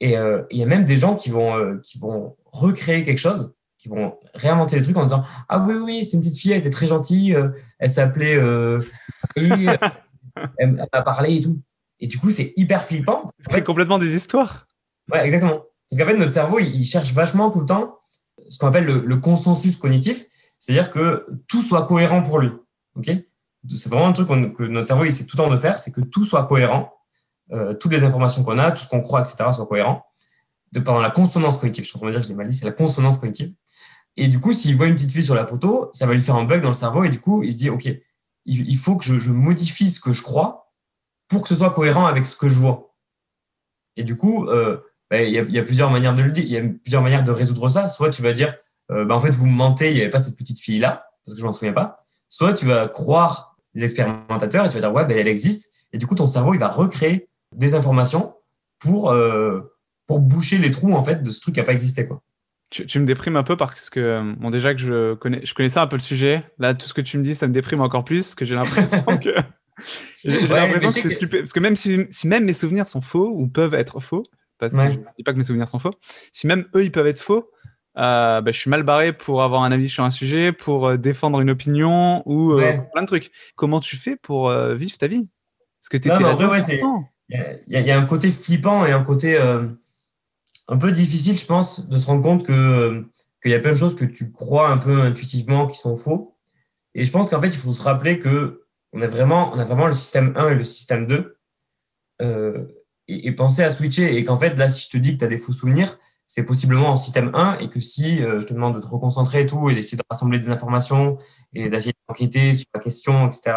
[SPEAKER 2] Et euh, il y a même des gens qui vont euh, qui vont recréer quelque chose, qui vont réinventer des trucs en disant ah oui oui, c'était une petite fille, elle était très gentille, elle s'appelait elle m'a parlé et tout. Et du coup, c'est hyper flippant.
[SPEAKER 1] C'est complètement des histoires.
[SPEAKER 2] Ouais, exactement. Parce qu'en fait, notre cerveau, il, cherche vachement tout le temps ce qu'on appelle le, consensus cognitif. C'est-à-dire que tout soit cohérent pour lui. Ok? C'est vraiment un truc que notre cerveau essaie tout le temps de faire, c'est que tout soit cohérent, euh, toutes les informations qu'on a, tout ce qu'on croit, etc., soit cohérent. De, pendant la consonance cognitive, je suis en train de dire je l'ai mal dit, c'est la consonance cognitive. Et du coup, s'il voit une petite fille sur la photo, ça va lui faire un bug dans le cerveau et du coup, il se dit, OK, il, faut que je, modifie ce que je crois pour que ce soit cohérent avec ce que je vois. Et du coup, euh, il, y a, il y, a, plusieurs manières de le dire, il y a plusieurs manières de résoudre ça. Soit tu vas dire, euh, bah, en fait, vous me mentez, il n'y avait pas cette petite fille-là, parce que je m'en souviens pas. Soit tu vas croire les expérimentateurs et tu vas dire, ouais, ben, elle existe. Et du coup, ton cerveau, il va recréer des informations pour, euh, pour boucher les trous, en fait, de ce truc qui n'a pas existé, quoi.
[SPEAKER 1] Tu, tu, me déprimes un peu parce que, bon, déjà que je connais, je connaissais un peu le sujet. Là, tout ce que tu me dis, ça me déprime encore plus, parce que j'ai l'impression que. J'ai l'impression que c'est super. Parce que même si, si, même mes souvenirs sont faux ou peuvent être faux, parce que je ne dis pas que mes souvenirs sont faux, si même eux, ils peuvent être faux, euh, bah, je suis mal barré pour avoir un avis sur un sujet, pour euh, défendre une opinion ou euh, plein de trucs. Comment tu fais pour vivre ta vie?
[SPEAKER 2] Parce que tu il y, a un côté flippant et un côté un peu difficile, je pense, de se rendre compte que qu'il y a plein de choses que tu crois un peu intuitivement qui sont faux. Et je pense qu'en fait, il faut se rappeler que on a vraiment, on a vraiment le système 1 et le système 2 et, penser à switcher. Et qu'en fait, là, si je te dis que tu as des faux souvenirs, c'est possiblement en système 1 et que si euh, je te demande de te reconcentrer et tout et d'essayer de rassembler des informations et d'essayer d'enquêter sur la question, etc.,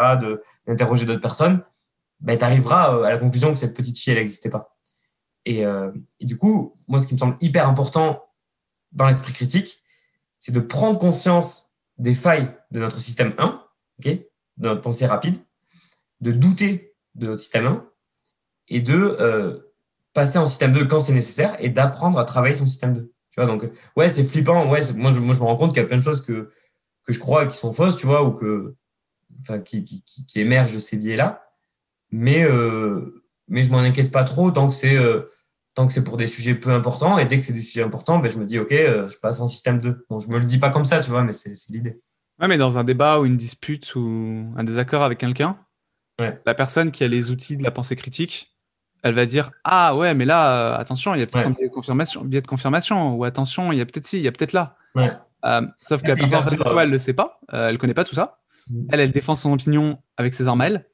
[SPEAKER 2] d'interroger d'autres personnes, ben, tu arriveras euh, à la conclusion que cette petite fille, elle n'existait pas. Et, euh, et, du coup, moi, ce qui me semble hyper important dans l'esprit critique, c'est de prendre conscience des failles de notre système 1, okay, de notre pensée rapide, de douter de notre système 1 et de euh, passer en système 2 quand c'est nécessaire et d'apprendre à travailler son système 2. Tu vois, donc, ouais, c'est flippant. Ouais, moi je, moi, je me rends compte qu'il y a plein de choses que, que je crois qui sont fausses, tu vois, ou que, enfin, qui, qui, qui, émergent de ces biais-là. Mais, euh, mais je m'en inquiète pas trop tant que c'est euh, tant que c'est pour des sujets peu importants. Et dès que c'est des sujets importants, ben, je me dis, OK, euh, je passe en système 2. Bon, je me le dis pas comme ça, tu vois, mais c'est l'idée.
[SPEAKER 1] Ouais, mais dans un débat ou une dispute ou un désaccord avec quelqu'un,
[SPEAKER 2] ouais.
[SPEAKER 1] la personne qui a les outils de la pensée critique, elle va dire Ah ouais, mais là, euh, attention, il y a peut-être un biais de confirmation, biais de confirmation, ou attention, il y a peut-être ci, il y a peut-être là.
[SPEAKER 2] Ouais.
[SPEAKER 1] Euh, sauf de toi, elle ne le sait pas, euh, elle ne connaît pas tout ça. Mmh. Elle, elle défend son opinion avec ses armes à elle.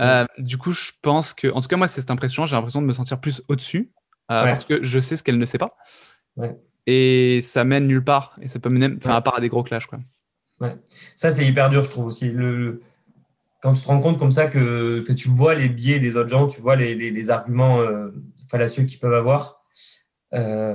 [SPEAKER 1] Euh, mmh. Du coup, je pense que, en tout cas, moi, c'est cette impression, j'ai l'impression de me sentir plus au-dessus euh, parce que je sais ce qu'elle ne sait pas. Et ça mène nulle part. Et ça peut mener, enfin, à part à des gros clashs. Quoi.
[SPEAKER 2] Ouais. Ça, c'est hyper dur, je trouve aussi. Le, quand tu te rends compte comme ça que tu vois les biais des autres gens, tu vois les, les, les arguments euh, fallacieux qu'ils peuvent avoir. Euh,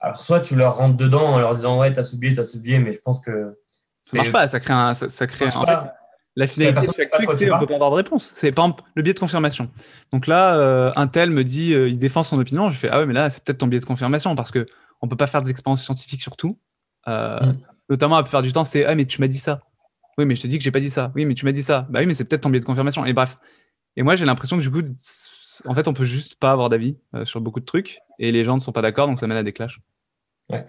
[SPEAKER 2] alors, soit tu leur rentres dedans en leur disant Ouais, t'as ce biais, t'as ce biais, mais je pense que.
[SPEAKER 1] Ça marche pas, ça crée un. Ça, ça crée, en fait, la finalité de chaque truc, c'est on peut pas avoir de réponse. C'est par exemple le biais de confirmation. Donc là, euh, un tel me dit, il défend son opinion. Je fais ah ouais, mais là c'est peut-être ton biais de confirmation parce que on peut pas faire des expériences scientifiques sur tout. Mm. Notamment la plupart du temps, c'est ah mais tu m'as dit ça. Oui, mais je te dis que j'ai pas dit ça. Oui, mais tu m'as dit ça. Bah oui, mais c'est peut-être ton biais de confirmation. Et bref. Et moi, j'ai l'impression que du coup, en fait, on peut juste pas avoir d'avis sur beaucoup de trucs et les gens ne sont pas d'accord, donc ça mène à des clashs.
[SPEAKER 2] Ouais.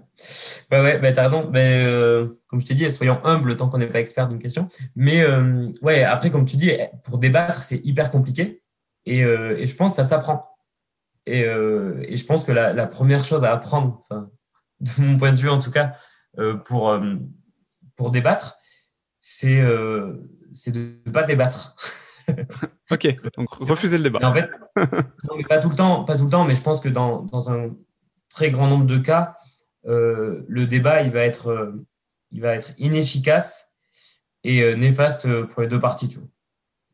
[SPEAKER 2] Bah ouais, bah t'as raison. Bah, euh, comme je t'ai dit, soyons humbles tant qu'on n'est pas expert d'une question. Mais euh, ouais, après, comme tu dis, pour débattre, c'est hyper compliqué. Et, euh, je pense que ça s'apprend. Et, euh, je pense que la, la, première chose à apprendre, de mon point de vue en tout cas, euh, pour, euh, pour débattre, c'est c'est de ne pas débattre.
[SPEAKER 1] ok, donc refuser le débat.
[SPEAKER 2] En fait, non, mais pas tout le temps, pas tout le temps, mais je pense que dans, dans un très grand nombre de cas, euh, le débat il va être, euh, il va être inefficace et euh, néfaste pour les deux parties. Tu vois.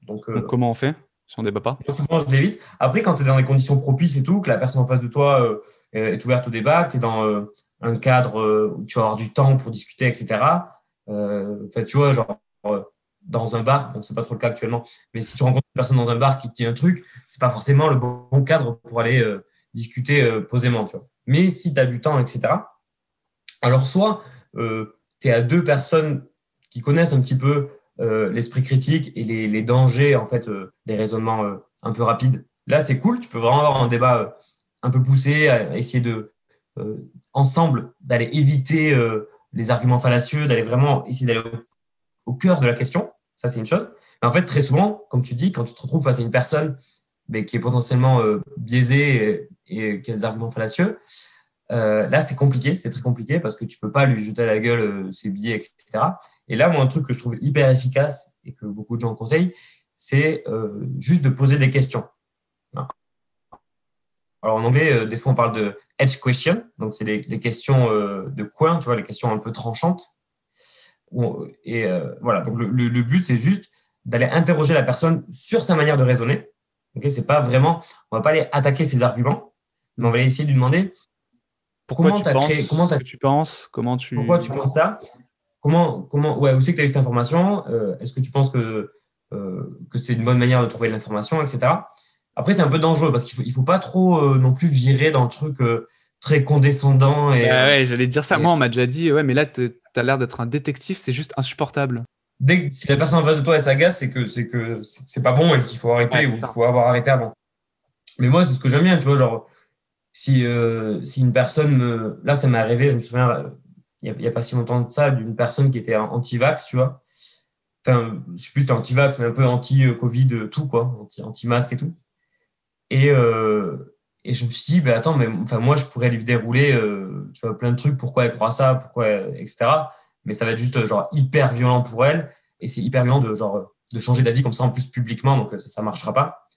[SPEAKER 1] Donc, comment on fait si on débat pas?
[SPEAKER 2] Souvent, je l'évite. Après, quand tu es dans des conditions propices et tout, que la personne en face de toi est ouverte au débat, que tu es dans un cadre où tu vas avoir du temps pour discuter, etc. Euh, tu vois, genre dans un bar, bon, c'est pas trop le cas actuellement, mais si tu rencontres une personne dans un bar qui te dit un truc, c'est pas forcément le bon cadre pour aller discuter posément, tu vois. Mais si tu as du temps, etc., alors, soit euh, tu es à deux personnes qui connaissent un petit peu euh, l'esprit critique et les, les, dangers en fait euh, des raisonnements euh, un peu rapides. Là, c'est cool. Tu peux vraiment avoir un débat euh, un peu poussé, essayer de euh, ensemble d'aller éviter les arguments fallacieux, d'aller vraiment essayer d'aller au, cœur de la question. Ça, c'est une chose. Mais en fait, très souvent, comme tu dis, quand tu te retrouves face à une personne mais qui est potentiellement biaisée et, qui a des arguments fallacieux, euh, là, c'est compliqué, c'est très compliqué parce que tu peux pas lui jeter à la gueule euh, ses billets, etc. Et là, moi, un truc que je trouve hyper efficace et que beaucoup de gens conseillent, c'est euh, juste de poser des questions. Alors en anglais, euh, des fois, on parle de edge question, donc c'est les, les, questions euh, de coin, tu vois, les questions un peu tranchantes. Et voilà, donc le, le, le but, c'est juste d'aller interroger la personne sur sa manière de raisonner. Ok, c'est pas vraiment, on va pas aller attaquer ses arguments, mais on va essayer de lui demander
[SPEAKER 1] pourquoi comment tu penses, créé, comment as, tu penses Comment tu
[SPEAKER 2] Pourquoi tu penses ça? Comment comment ouais où c'est que tu as eu cette information? Euh, Est-ce que tu penses que euh, que c'est une bonne manière de trouver l'information, etc. Après c'est un peu dangereux parce qu'il faut il faut pas trop euh, non plus virer dans le truc euh, très condescendant et.
[SPEAKER 1] Ouais, ouais j'allais dire ça. Et... Moi on m'a déjà dit ouais mais là tu as l'air d'être un détective, c'est juste insupportable.
[SPEAKER 2] Dès que si la personne en face de toi s'agace, c'est que c'est que c'est pas bon et qu'il faut arrêter ouais, ou qu'il faut avoir arrêté avant. Mais moi c'est ce que j'aime bien, tu vois genre si, euh, si une personne me. Là, ça m'est arrivé, je me souviens, euh, il n'y a, a, pas si longtemps de ça, d'une personne qui était anti-vax, tu vois. Enfin, je sais plus si c'était anti-vax, mais un peu anti-Covid, euh, tout, quoi, anti-masque et tout. Et, euh, et je me suis dit, bah, attends, mais enfin, moi, je pourrais lui dérouler euh, plein de trucs, pourquoi elle croit ça, pourquoi, etc. Mais ça va être juste genre hyper violent pour elle. Et c'est hyper violent de, genre, de changer d'avis comme ça en plus publiquement, donc ça ne marchera pas.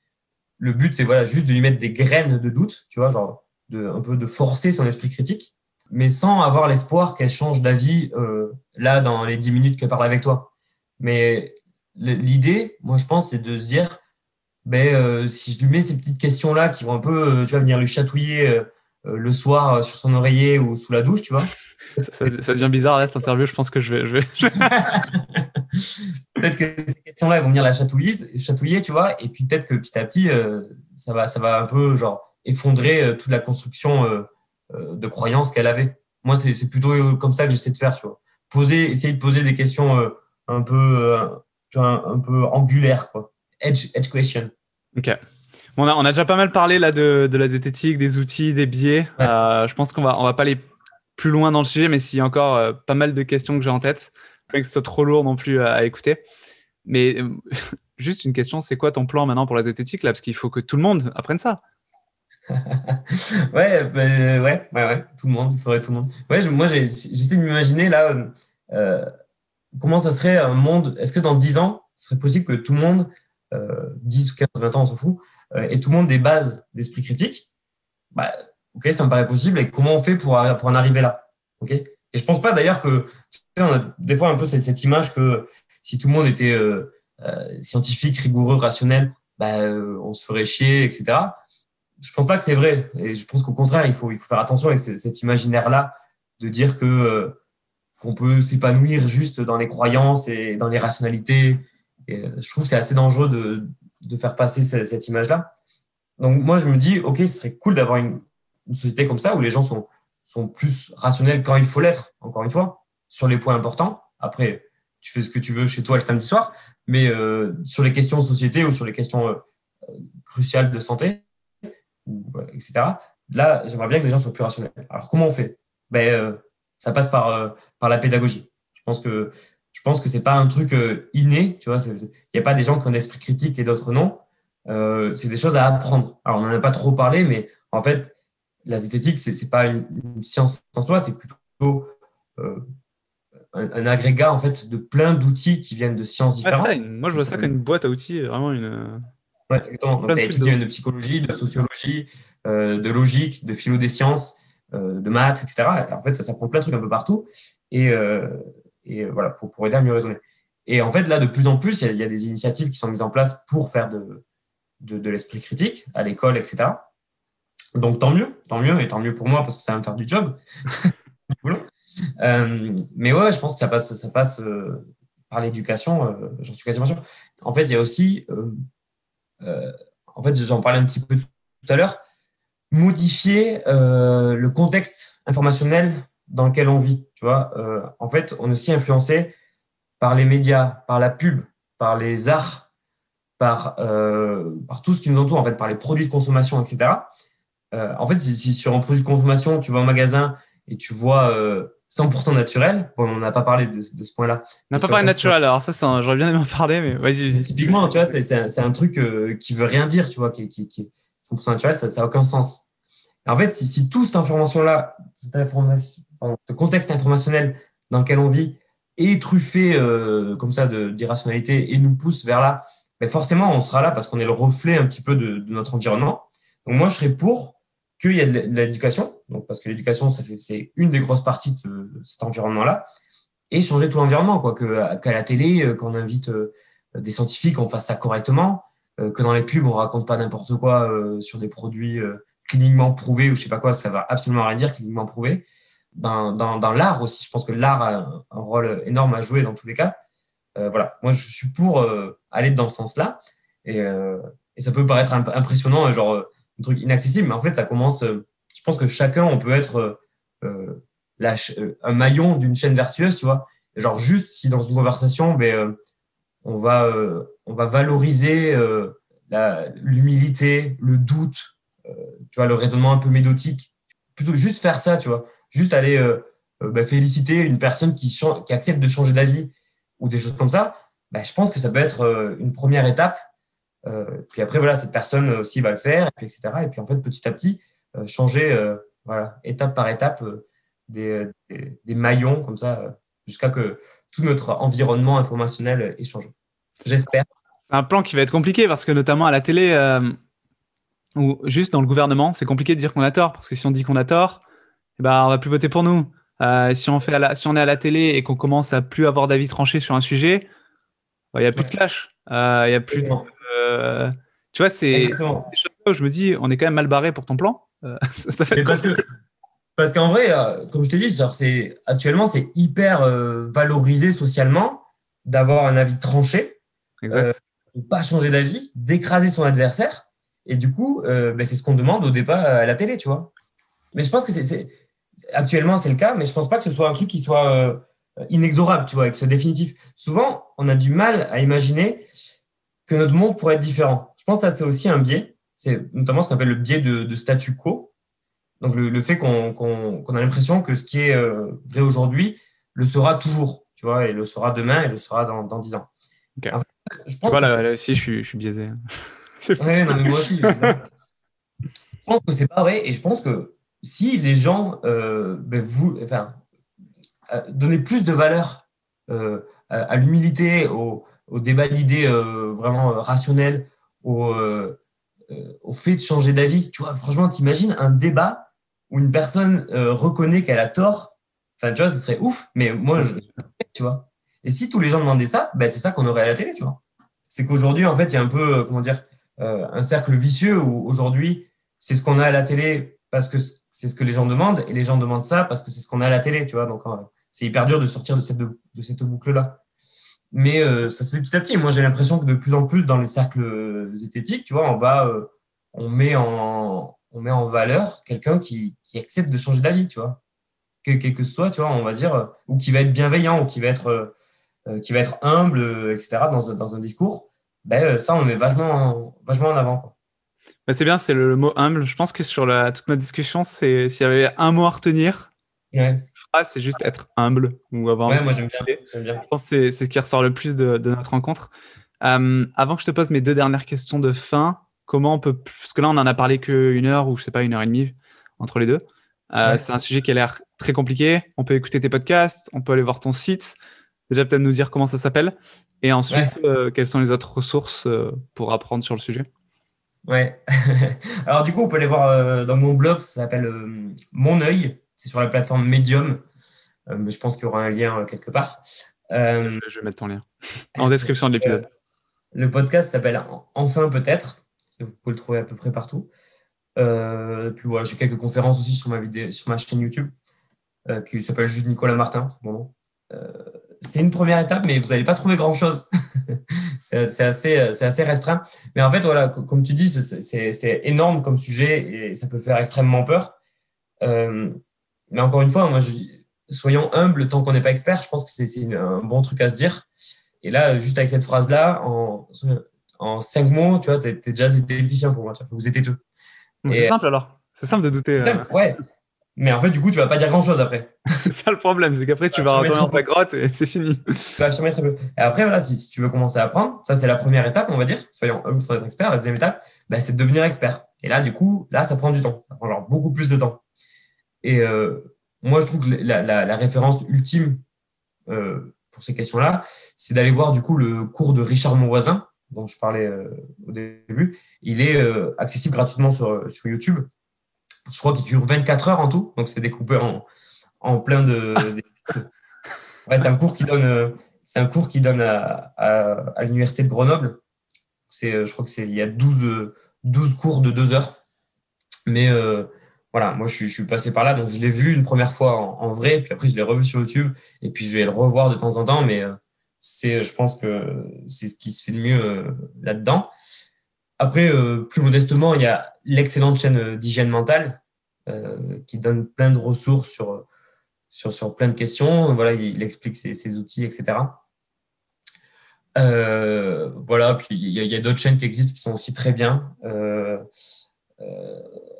[SPEAKER 2] Le but, c'est voilà, juste de lui mettre des graines de doute, tu vois, genre de, un peu de forcer son esprit critique, mais sans avoir l'espoir qu'elle change d'avis euh, là dans les 10 minutes qu'elle parle avec toi. Mais l'idée, moi je pense, c'est de se dire, ben, euh, si je lui mets ces petites questions-là qui vont un peu, euh, tu vas venir lui chatouiller euh, le soir sur son oreiller ou sous la douche, tu vois.
[SPEAKER 1] Ça, ça, ça devient bizarre là cette interview, je pense que je vais. Je vais,
[SPEAKER 2] peut-être que ces questions-là, elles vont venir la chatouiller, chatouiller, tu vois, et puis peut-être que petit à petit, euh, ça, va, ça va un peu genre effondrer euh, toute la construction euh, de croyances qu'elle avait. Moi, c'est plutôt comme ça que j'essaie de faire, tu vois. Poser, essayer de poser des questions un peu, un, peu angulaires, quoi. Edge, edge question.
[SPEAKER 1] Ok. On a, on a déjà pas mal parlé là de, de la zététique, des outils, des biais. je pense qu'on va, on va pas aller plus loin dans le sujet, mais s'il y a encore pas mal de questions que j'ai en tête, que ce soit trop lourd non plus à, écouter. Mais euh, juste une question, c'est quoi ton plan maintenant pour la zététique là? Parce qu'il faut que tout le monde apprenne ça.
[SPEAKER 2] ouais, bah, ouais, ouais, ouais, tout le monde, il faudrait tout le monde. Ouais, moi, j'essaie de m'imaginer là, euh, comment ça serait un monde. Est-ce que dans 10 ans, ce serait possible que tout le monde, euh, 10 ou 15, 20 ans, on s'en fout, euh, et tout le monde des bases d'esprit critique bah, Ok, ça me paraît possible. Et comment on fait pour, pour en arriver là Ok? Et je pense pas d'ailleurs que on a des fois un peu cette, image que si tout le monde était euh, euh, scientifique, rigoureux, rationnel, bah, euh, on se ferait chier, etc. Je pense pas que c'est vrai. Et je pense qu'au contraire, il faut, il faut faire attention avec cet imaginaire-là de dire que qu'on peut s'épanouir juste dans les croyances et dans les rationalités. Et je trouve que c'est assez dangereux de, faire passer cette, image-là. Donc moi, je me dis, ok, ce serait cool d'avoir une, société comme ça où les gens sont, plus rationnels quand il faut l'être, encore une fois sur les points importants. Après, tu fais ce que tu veux chez toi le samedi soir, mais euh, sur les questions de société ou sur les questions euh, cruciales de santé, etc., là, j'aimerais bien que les gens soient plus rationnels. Alors, comment on fait? Ben, euh, Ça passe par, par la pédagogie. Je pense que pense que c'est pas un truc inné, tu vois. Il n'y a pas des gens qui ont un esprit critique et d'autres non. c'est des choses à apprendre. Alors, on n'en a pas trop parlé, mais en fait, la zététique, c'est n'est pas une, une, science en soi, c'est plutôt un, agrégat en fait de plein d'outils qui viennent de sciences différentes.
[SPEAKER 1] moi, je vois ça comme une boîte à outils, vraiment une.
[SPEAKER 2] Ouais, exactement. Donc, viennent de psychologie, de sociologie, euh, de logique, de philo des sciences, euh, de maths, etc. en fait, ça, ça prend plein de trucs un peu partout. Et, euh, et voilà, pour, pour aider à mieux raisonner. Et en fait, là, de plus en plus, il y, a des initiatives qui sont mises en place pour faire de, de, l'esprit critique à l'école, etc. Donc, tant mieux, tant mieux, et tant mieux pour moi parce que ça va me faire du job. Euh, mais ouais, je pense que ça passe, ça passe euh, par l'éducation, euh, j'en suis quasiment sûr. En fait, il y a aussi, en fait, j'en parlais un petit peu tout à l'heure, modifier le contexte informationnel dans lequel on vit. Tu vois, en fait, on est aussi influencé par les médias, par la pub, par les arts, par, par tout ce qui nous entoure, en fait, par les produits de consommation, etc. en fait, si, si, sur un produit de consommation, tu vas au magasin et tu vois 100% naturel. Bon, on n'a pas parlé de, ce point-là.
[SPEAKER 1] On n'a pas parlé naturel, alors ça, j'aurais bien aimé en parler, mais vas-y, vas-y.
[SPEAKER 2] Typiquement, tu vois, c'est un, truc euh, qui veut rien dire, tu vois, qui, qui, est 100% naturel, ça n'a aucun sens. en fait, si, si toute cette information-là, ce contexte informationnel dans lequel on vit est truffé euh, comme ça d'irrationalité et nous pousse vers là, mais ben forcément, on sera là parce qu'on est le reflet un petit peu de, notre environnement. Donc moi, je serais pour qu'il y a de l'éducation, donc parce que l'éducation, c'est une des grosses parties de, cet environnement-là, et changer tout l'environnement, quoi, qu'à la télé, euh, qu'on invite euh, des scientifiques, on fasse ça correctement, que dans les pubs, on raconte pas n'importe quoi sur des produits cliniquement prouvés ou je sais pas quoi, ça va absolument rien dire, cliniquement prouvé. Dans, dans, l'art aussi, je pense que l'art a un, rôle énorme à jouer dans tous les cas. voilà, moi je suis pour aller dans ce sens-là, et, et, ça peut paraître impressionnant, genre un truc inaccessible, mais en fait, ça commence. Euh, je pense que chacun, on peut être euh, euh, un maillon d'une chaîne vertueuse, tu vois. Genre, juste si dans une conversation, ben, on, va, on va valoriser l'humilité, le doute, tu vois, le raisonnement un peu médotique. Plutôt juste faire ça, tu vois. Juste aller ben, féliciter une personne qui, accepte de changer d'avis ou des choses comme ça. Ben, je pense que ça peut être une première étape euh, puis après, voilà, cette personne aussi va le faire, et etc. Et puis en fait, petit à petit, euh, changer, euh, voilà, étape par étape, des, des, maillons comme ça, jusqu'à que tout notre environnement informationnel ait changé. J'espère.
[SPEAKER 1] C'est un plan qui va être compliqué parce que notamment à la télé ou juste dans le gouvernement, c'est compliqué de dire qu'on a tort parce que si on dit qu'on a tort, eh ben, on va plus voter pour nous. si, on fait si on est à la télé et qu'on commence à plus avoir d'avis tranché sur un sujet, bah, il n'y a plus de clash. Il n'y a plus de, euh, tu vois, c'est je me dis, on est quand même mal barré pour ton plan. Euh, ça fait
[SPEAKER 2] parce que parce qu'en vrai, euh, comme je te dis, c'est actuellement c'est hyper valorisé socialement d'avoir un avis tranché,
[SPEAKER 1] Exact.
[SPEAKER 2] de pas changer d'avis, d'écraser son adversaire. Et du coup, euh, ben, c'est ce qu'on demande au débat à la télé, tu vois. Mais je pense que c'est actuellement c'est le cas, mais je pense pas que ce soit un truc qui soit euh, inexorable, tu vois, et que ce soit définitif. Souvent, on a du mal à imaginer que notre monde pourrait être différent. Je pense que ça c'est aussi un biais. C'est notamment ce qu'on appelle le biais de, de statu quo. Donc le, le fait qu'on a l'impression que ce qui est euh, vrai aujourd'hui le sera toujours, tu vois, et le sera demain et le sera dans, dans 10 ans.
[SPEAKER 1] Ok.
[SPEAKER 2] En fait, je pense
[SPEAKER 1] Voilà,
[SPEAKER 2] que
[SPEAKER 1] là aussi, je suis, je suis biaisé. C'est
[SPEAKER 2] Ouais, non, mais moi aussi. évidemment. je pense que c'est pas vrai et je pense que si les gens euh, ben, vous, enfin, euh, plus de valeur euh, à, l'humilité, au, débat d'idées euh, vraiment rationnel, au, fait de changer d'avis. Tu vois, franchement, t'imagines un débat où une personne reconnaît qu'elle a tort. Enfin, tu vois, ce serait ouf. Mais moi, je, tu vois. Et si tous les gens demandaient ça, ben, c'est ça qu'on aurait à la télé, tu vois. C'est qu'aujourd'hui, en fait, il y a un peu, comment dire, un cercle vicieux où aujourd'hui, c'est ce qu'on a à la télé parce que c'est ce que les gens demandent et les gens demandent ça parce que c'est ce qu'on a à la télé, tu vois. Donc, euh, c'est hyper dur de sortir de cette, boucle-là. Mais euh, ça se fait petit à petit. Moi, j'ai l'impression que de plus en plus dans les cercles zététiques, tu vois, on va, euh, on met en, on met en valeur quelqu'un qui, accepte de changer d'avis, tu vois. Quel que, soit, tu vois, on va dire, euh, ou qui va être bienveillant, ou qui va être, euh, qui va être humble, euh, etc., dans, un discours. Ben, euh, ça, on met vachement, en, vachement en avant. Quoi.
[SPEAKER 1] Bah, c'est bien, c'est le, le, mot humble. Je pense que sur la, toute notre discussion, c'est s'il y avait un mot à retenir,
[SPEAKER 2] ouais.
[SPEAKER 1] c'est juste être humble ou avoir.
[SPEAKER 2] Ouais, moi j'aime bien, bien,
[SPEAKER 1] Je pense que c'est ce qui ressort le plus de, de notre rencontre. Euh, avant que je te pose mes deux dernières questions de fin, comment on peut. Parce que là, on en a parlé qu'une heure ou je sais pas, une heure et demie entre les deux. Euh, ouais. C'est un sujet qui a l'air très compliqué. On peut écouter tes podcasts, on peut aller voir ton site. Déjà, peut-être nous dire comment ça s'appelle. Et ensuite, ouais. euh, quelles sont les autres ressources pour apprendre sur le sujet
[SPEAKER 2] Ouais. Alors, du coup, on peut aller voir euh, dans mon blog, ça s'appelle Mon œil. C'est sur la plateforme Medium. Euh, mais je pense qu'il y aura un lien euh, quelque part.
[SPEAKER 1] Je, je, vais mettre ton lien en description de l'épisode.
[SPEAKER 2] le podcast s'appelle Enfin peut-être. Vous pouvez le trouver à peu près partout. Euh, puis voilà, j'ai quelques conférences aussi sur ma, vidéo, sur ma chaîne YouTube qui s'appelle juste Nicolas Martin. C'est mon nom c'est une première étape, mais vous n'allez pas trouver grand-chose. c'est assez, assez restreint. Mais en fait, voilà, comme tu dis, c'est énorme comme sujet et ça peut faire extrêmement peur. Euh, mais encore une fois, moi, je, soyons humbles tant qu'on n'est pas expert. Je pense que c'est un bon truc à se dire. Et là, juste avec cette phrase-là, en, en cinq mots, tu vois, tu es, es, déjà zététicien pour moi. Tu vois, vous êtes tout.
[SPEAKER 1] C'est simple alors. C'est simple de douter.
[SPEAKER 2] Simple, ouais. Mais en fait, du coup, tu vas pas dire grand chose après.
[SPEAKER 1] c'est ça le problème, c'est qu'après, tu vas retourner dans ta grotte et c'est fini.
[SPEAKER 2] Tu vas très peu. Et après, voilà, si, si, tu veux commencer à apprendre, ça, c'est la première étape, on va dire. Soyons hommes sans être experts. La deuxième étape, bah, c'est de devenir expert. Et là, du coup, là, ça prend du temps. Ça prend genre beaucoup plus de temps. Et euh, moi, je trouve que la, la, la référence ultime euh, pour ces questions-là, c'est d'aller voir, du coup, le cours de Richard Monvoisin, dont je parlais euh, au début. Il est accessible gratuitement sur, sur YouTube je crois qu'il dure 24 heures en tout, donc c'est découpé en, en plein de. ouais, c'est un cours qui donne, c'est un cours qui donne à, à, à l'université de Grenoble. C'est, je crois que c'est, il y a 12, 12 cours de deux heures. Mais euh, voilà, moi je suis, je suis, passé par là, donc je l'ai vu une première fois en, en, vrai, puis après je l'ai revu sur YouTube, et puis je vais le revoir de temps en temps, mais c'est, je pense que c'est ce qui se fait de mieux euh, là-dedans. Après, euh, plus modestement, il y a l'excellente chaîne d'hygiène mentale euh, qui donne plein de ressources sur, sur, plein de questions. Voilà, il, explique ses, outils, etc. Euh, voilà, puis il y a, a d'autres chaînes qui existent qui sont aussi très bien. Euh,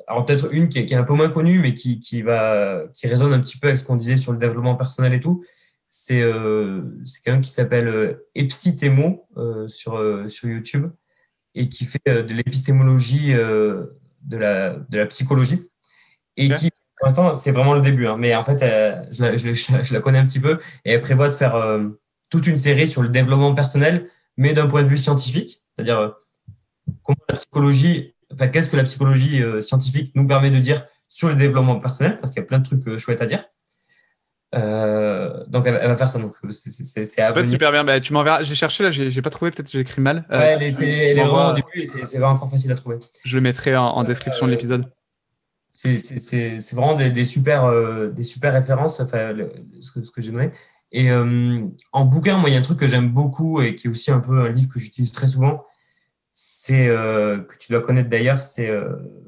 [SPEAKER 2] alors peut-être une qui est, un peu moins connue, mais qui, qui, va, qui résonne un petit peu avec ce qu'on disait sur le développement personnel et tout. C'est quelqu'un qui s'appelle Epsitemo sur, sur YouTube et qui fait de l'épistémologie de la, de la psychologie et okay. qui, pour l'instant, c'est vraiment le début. Hein, mais en fait, euh, je, la, je, la, je, la, connais un petit peu et elle prévoit de faire euh, toute une série sur le développement personnel, mais d'un point de vue scientifique, c'est-à-dire euh, comment la psychologie, enfin, qu'est-ce que la psychologie scientifique nous permet de dire sur le développement personnel, parce qu'il y a plein de trucs chouettes à dire. Donc elle, elle, va faire ça donc c'est à
[SPEAKER 1] en fait, super bien bah, tu m'enverras j'ai cherché là j'ai pas trouvé peut-être j'ai écrit mal
[SPEAKER 2] ouais, euh, si elle est vraiment au début c'est vraiment encore facile à trouver
[SPEAKER 1] je le mettrai en, en description de l'épisode
[SPEAKER 2] c'est vraiment des, des super, euh, des super références, enfin, le, ce que, ce que j'ai donné. Et en bouquin, moi, il y a un truc que j'aime beaucoup et qui est aussi un peu un livre que j'utilise très souvent. C'est que tu dois connaître d'ailleurs, c'est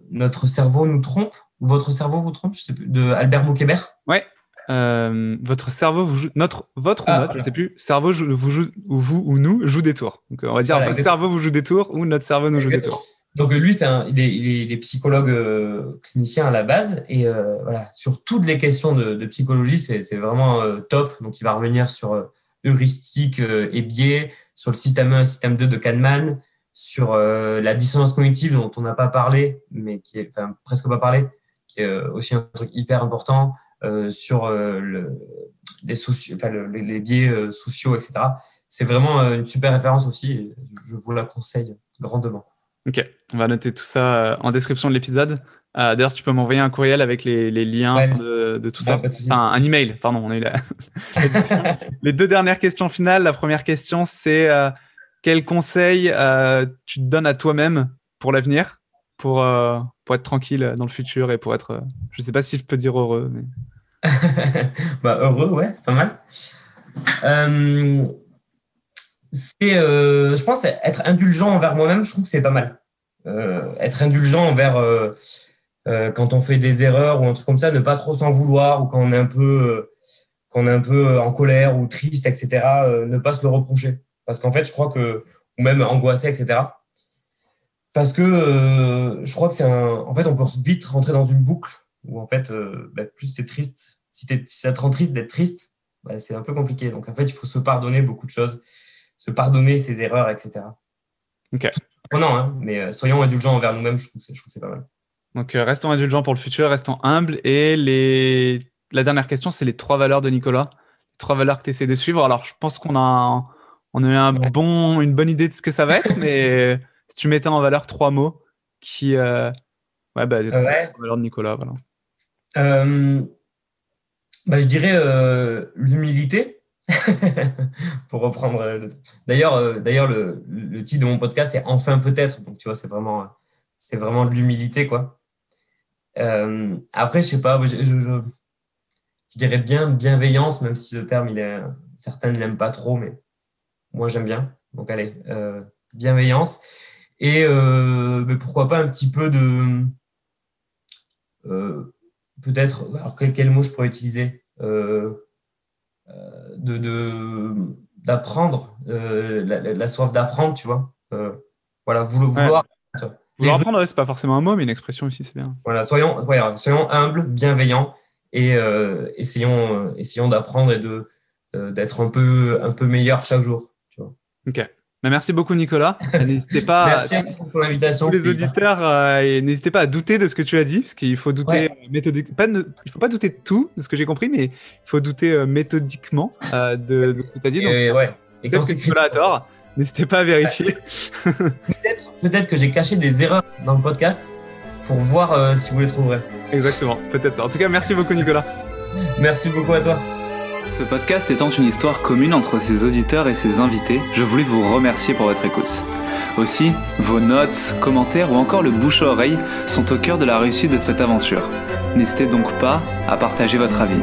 [SPEAKER 2] Notre cerveau nous trompe ou Votre cerveau vous trompe, je sais plus, de Albert Moukébert.
[SPEAKER 1] Ouais. Euh, votre cerveau vous joue, notre, votre ah, ou notre, je sais plus, cerveau vous joue, ou vous ou nous joue des tours. Donc on va dire votre cerveau vous joue des tours ou notre cerveau nous joue des tours.
[SPEAKER 2] Donc lui, c'est il, est, il, est, psychologue euh, clinicien à la base et euh, voilà sur toutes les questions de, de psychologie, c'est vraiment top. Donc il va revenir sur heuristique et biais, sur le système 1 et système 2 de Kahneman, sur la dissonance cognitive dont on n'a pas parlé, mais qui est enfin presque pas parlé, qui est aussi un truc hyper important. Euh, sur euh, le, les, enfin, les biais euh, sociaux, etc. C'est vraiment une super référence aussi. Je vous la conseille grandement.
[SPEAKER 1] Ok, on va noter tout ça en description de l'épisode. D'ailleurs, tu peux m'envoyer un courriel avec les, les liens de, tout ça. Enfin, un email, pardon. On les deux dernières questions finales. La première question, c'est quel conseil tu te donnes à toi-même pour l'avenir, pour, pour être tranquille dans le futur et pour être, je ne sais pas si je peux dire heureux, mais
[SPEAKER 2] bah, heureux, ouais, c'est pas mal. Euh, c'est, euh, je pense, être indulgent envers moi-même, je trouve que c'est pas mal. Euh, être indulgent envers quand on fait des erreurs ou un truc comme ça, ne pas trop s'en vouloir ou quand on est un peu, quand on est un peu en colère ou triste, etc. ne pas se le reprocher. Parce qu'en fait, je crois que, ou même angoissé, etc. Parce que je crois que c'est un. En fait, on peut vite rentrer dans une boucle où en fait, euh, bah, plus tu es triste, si, ça te rend triste d'être triste, bah, c'est un peu compliqué. Donc en fait, il faut se pardonner beaucoup de choses, se pardonner ses erreurs, etc.
[SPEAKER 1] Ok.
[SPEAKER 2] Non, hein, mais euh, soyons indulgents envers nous-mêmes, je trouve que c'est pas mal.
[SPEAKER 1] Donc euh, restons indulgents pour le futur, restons humbles. Et les... la dernière question, c'est les trois valeurs de Nicolas. Les trois valeurs que tu essaies de suivre. Alors je pense qu'on a, on a eu un bon, une bonne idée de ce que ça va être, mais si tu mettais en valeur trois mots qui. Ouais, bah, les trois valeurs de Nicolas, voilà.
[SPEAKER 2] Euh, bah, je dirais euh, l'humilité. pour reprendre. D'ailleurs, euh, d'ailleurs le, le, titre de mon podcast c'est enfin peut-être. Donc tu vois, c'est vraiment, c'est vraiment de l'humilité quoi. après, je sais pas, je, je, dirais bien bienveillance, même si ce terme, il est, certains ne l'aiment pas trop, mais moi j'aime bien. Donc allez, bienveillance et mais pourquoi pas un petit peu de peut-être, alors quel, mot je pourrais utiliser euh, euh, de d'apprendre, euh, la, soif d'apprendre, tu vois. voilà, vouloir.
[SPEAKER 1] Vouloir apprendre, c'est pas forcément un mot, mais une expression aussi, c'est bien.
[SPEAKER 2] Voilà, soyons, voilà, soyons humbles, bienveillants et essayons, essayons d'apprendre et de d'être un peu, un peu meilleur chaque jour. Tu vois.
[SPEAKER 1] Ok. Bah, merci beaucoup Nicolas. N'hésitez pas.
[SPEAKER 2] merci pour ton invitation.
[SPEAKER 1] les auditeurs, euh, n'hésitez pas à douter de ce que tu as dit, parce qu'il faut douter méthodiquement. Pas il faut pas douter de tout, de ce que j'ai compris, mais il faut douter euh, méthodiquement euh, de, ce que tu as dit.
[SPEAKER 2] et, ouais. Et
[SPEAKER 1] quand c'est Nicolas a tort, n'hésitez pas à vérifier.
[SPEAKER 2] peut-être, que j'ai caché des erreurs dans le podcast pour voir si vous les trouverez.
[SPEAKER 1] Exactement, peut-être. En tout cas, merci beaucoup Nicolas.
[SPEAKER 2] Merci beaucoup à toi.
[SPEAKER 3] Ce podcast étant une histoire commune entre ses auditeurs et ses invités, je voulais vous remercier pour votre écoute. Aussi, vos notes, commentaires ou encore le bouche à oreille sont au cœur de la réussite de cette aventure. N'hésitez donc pas à partager votre avis.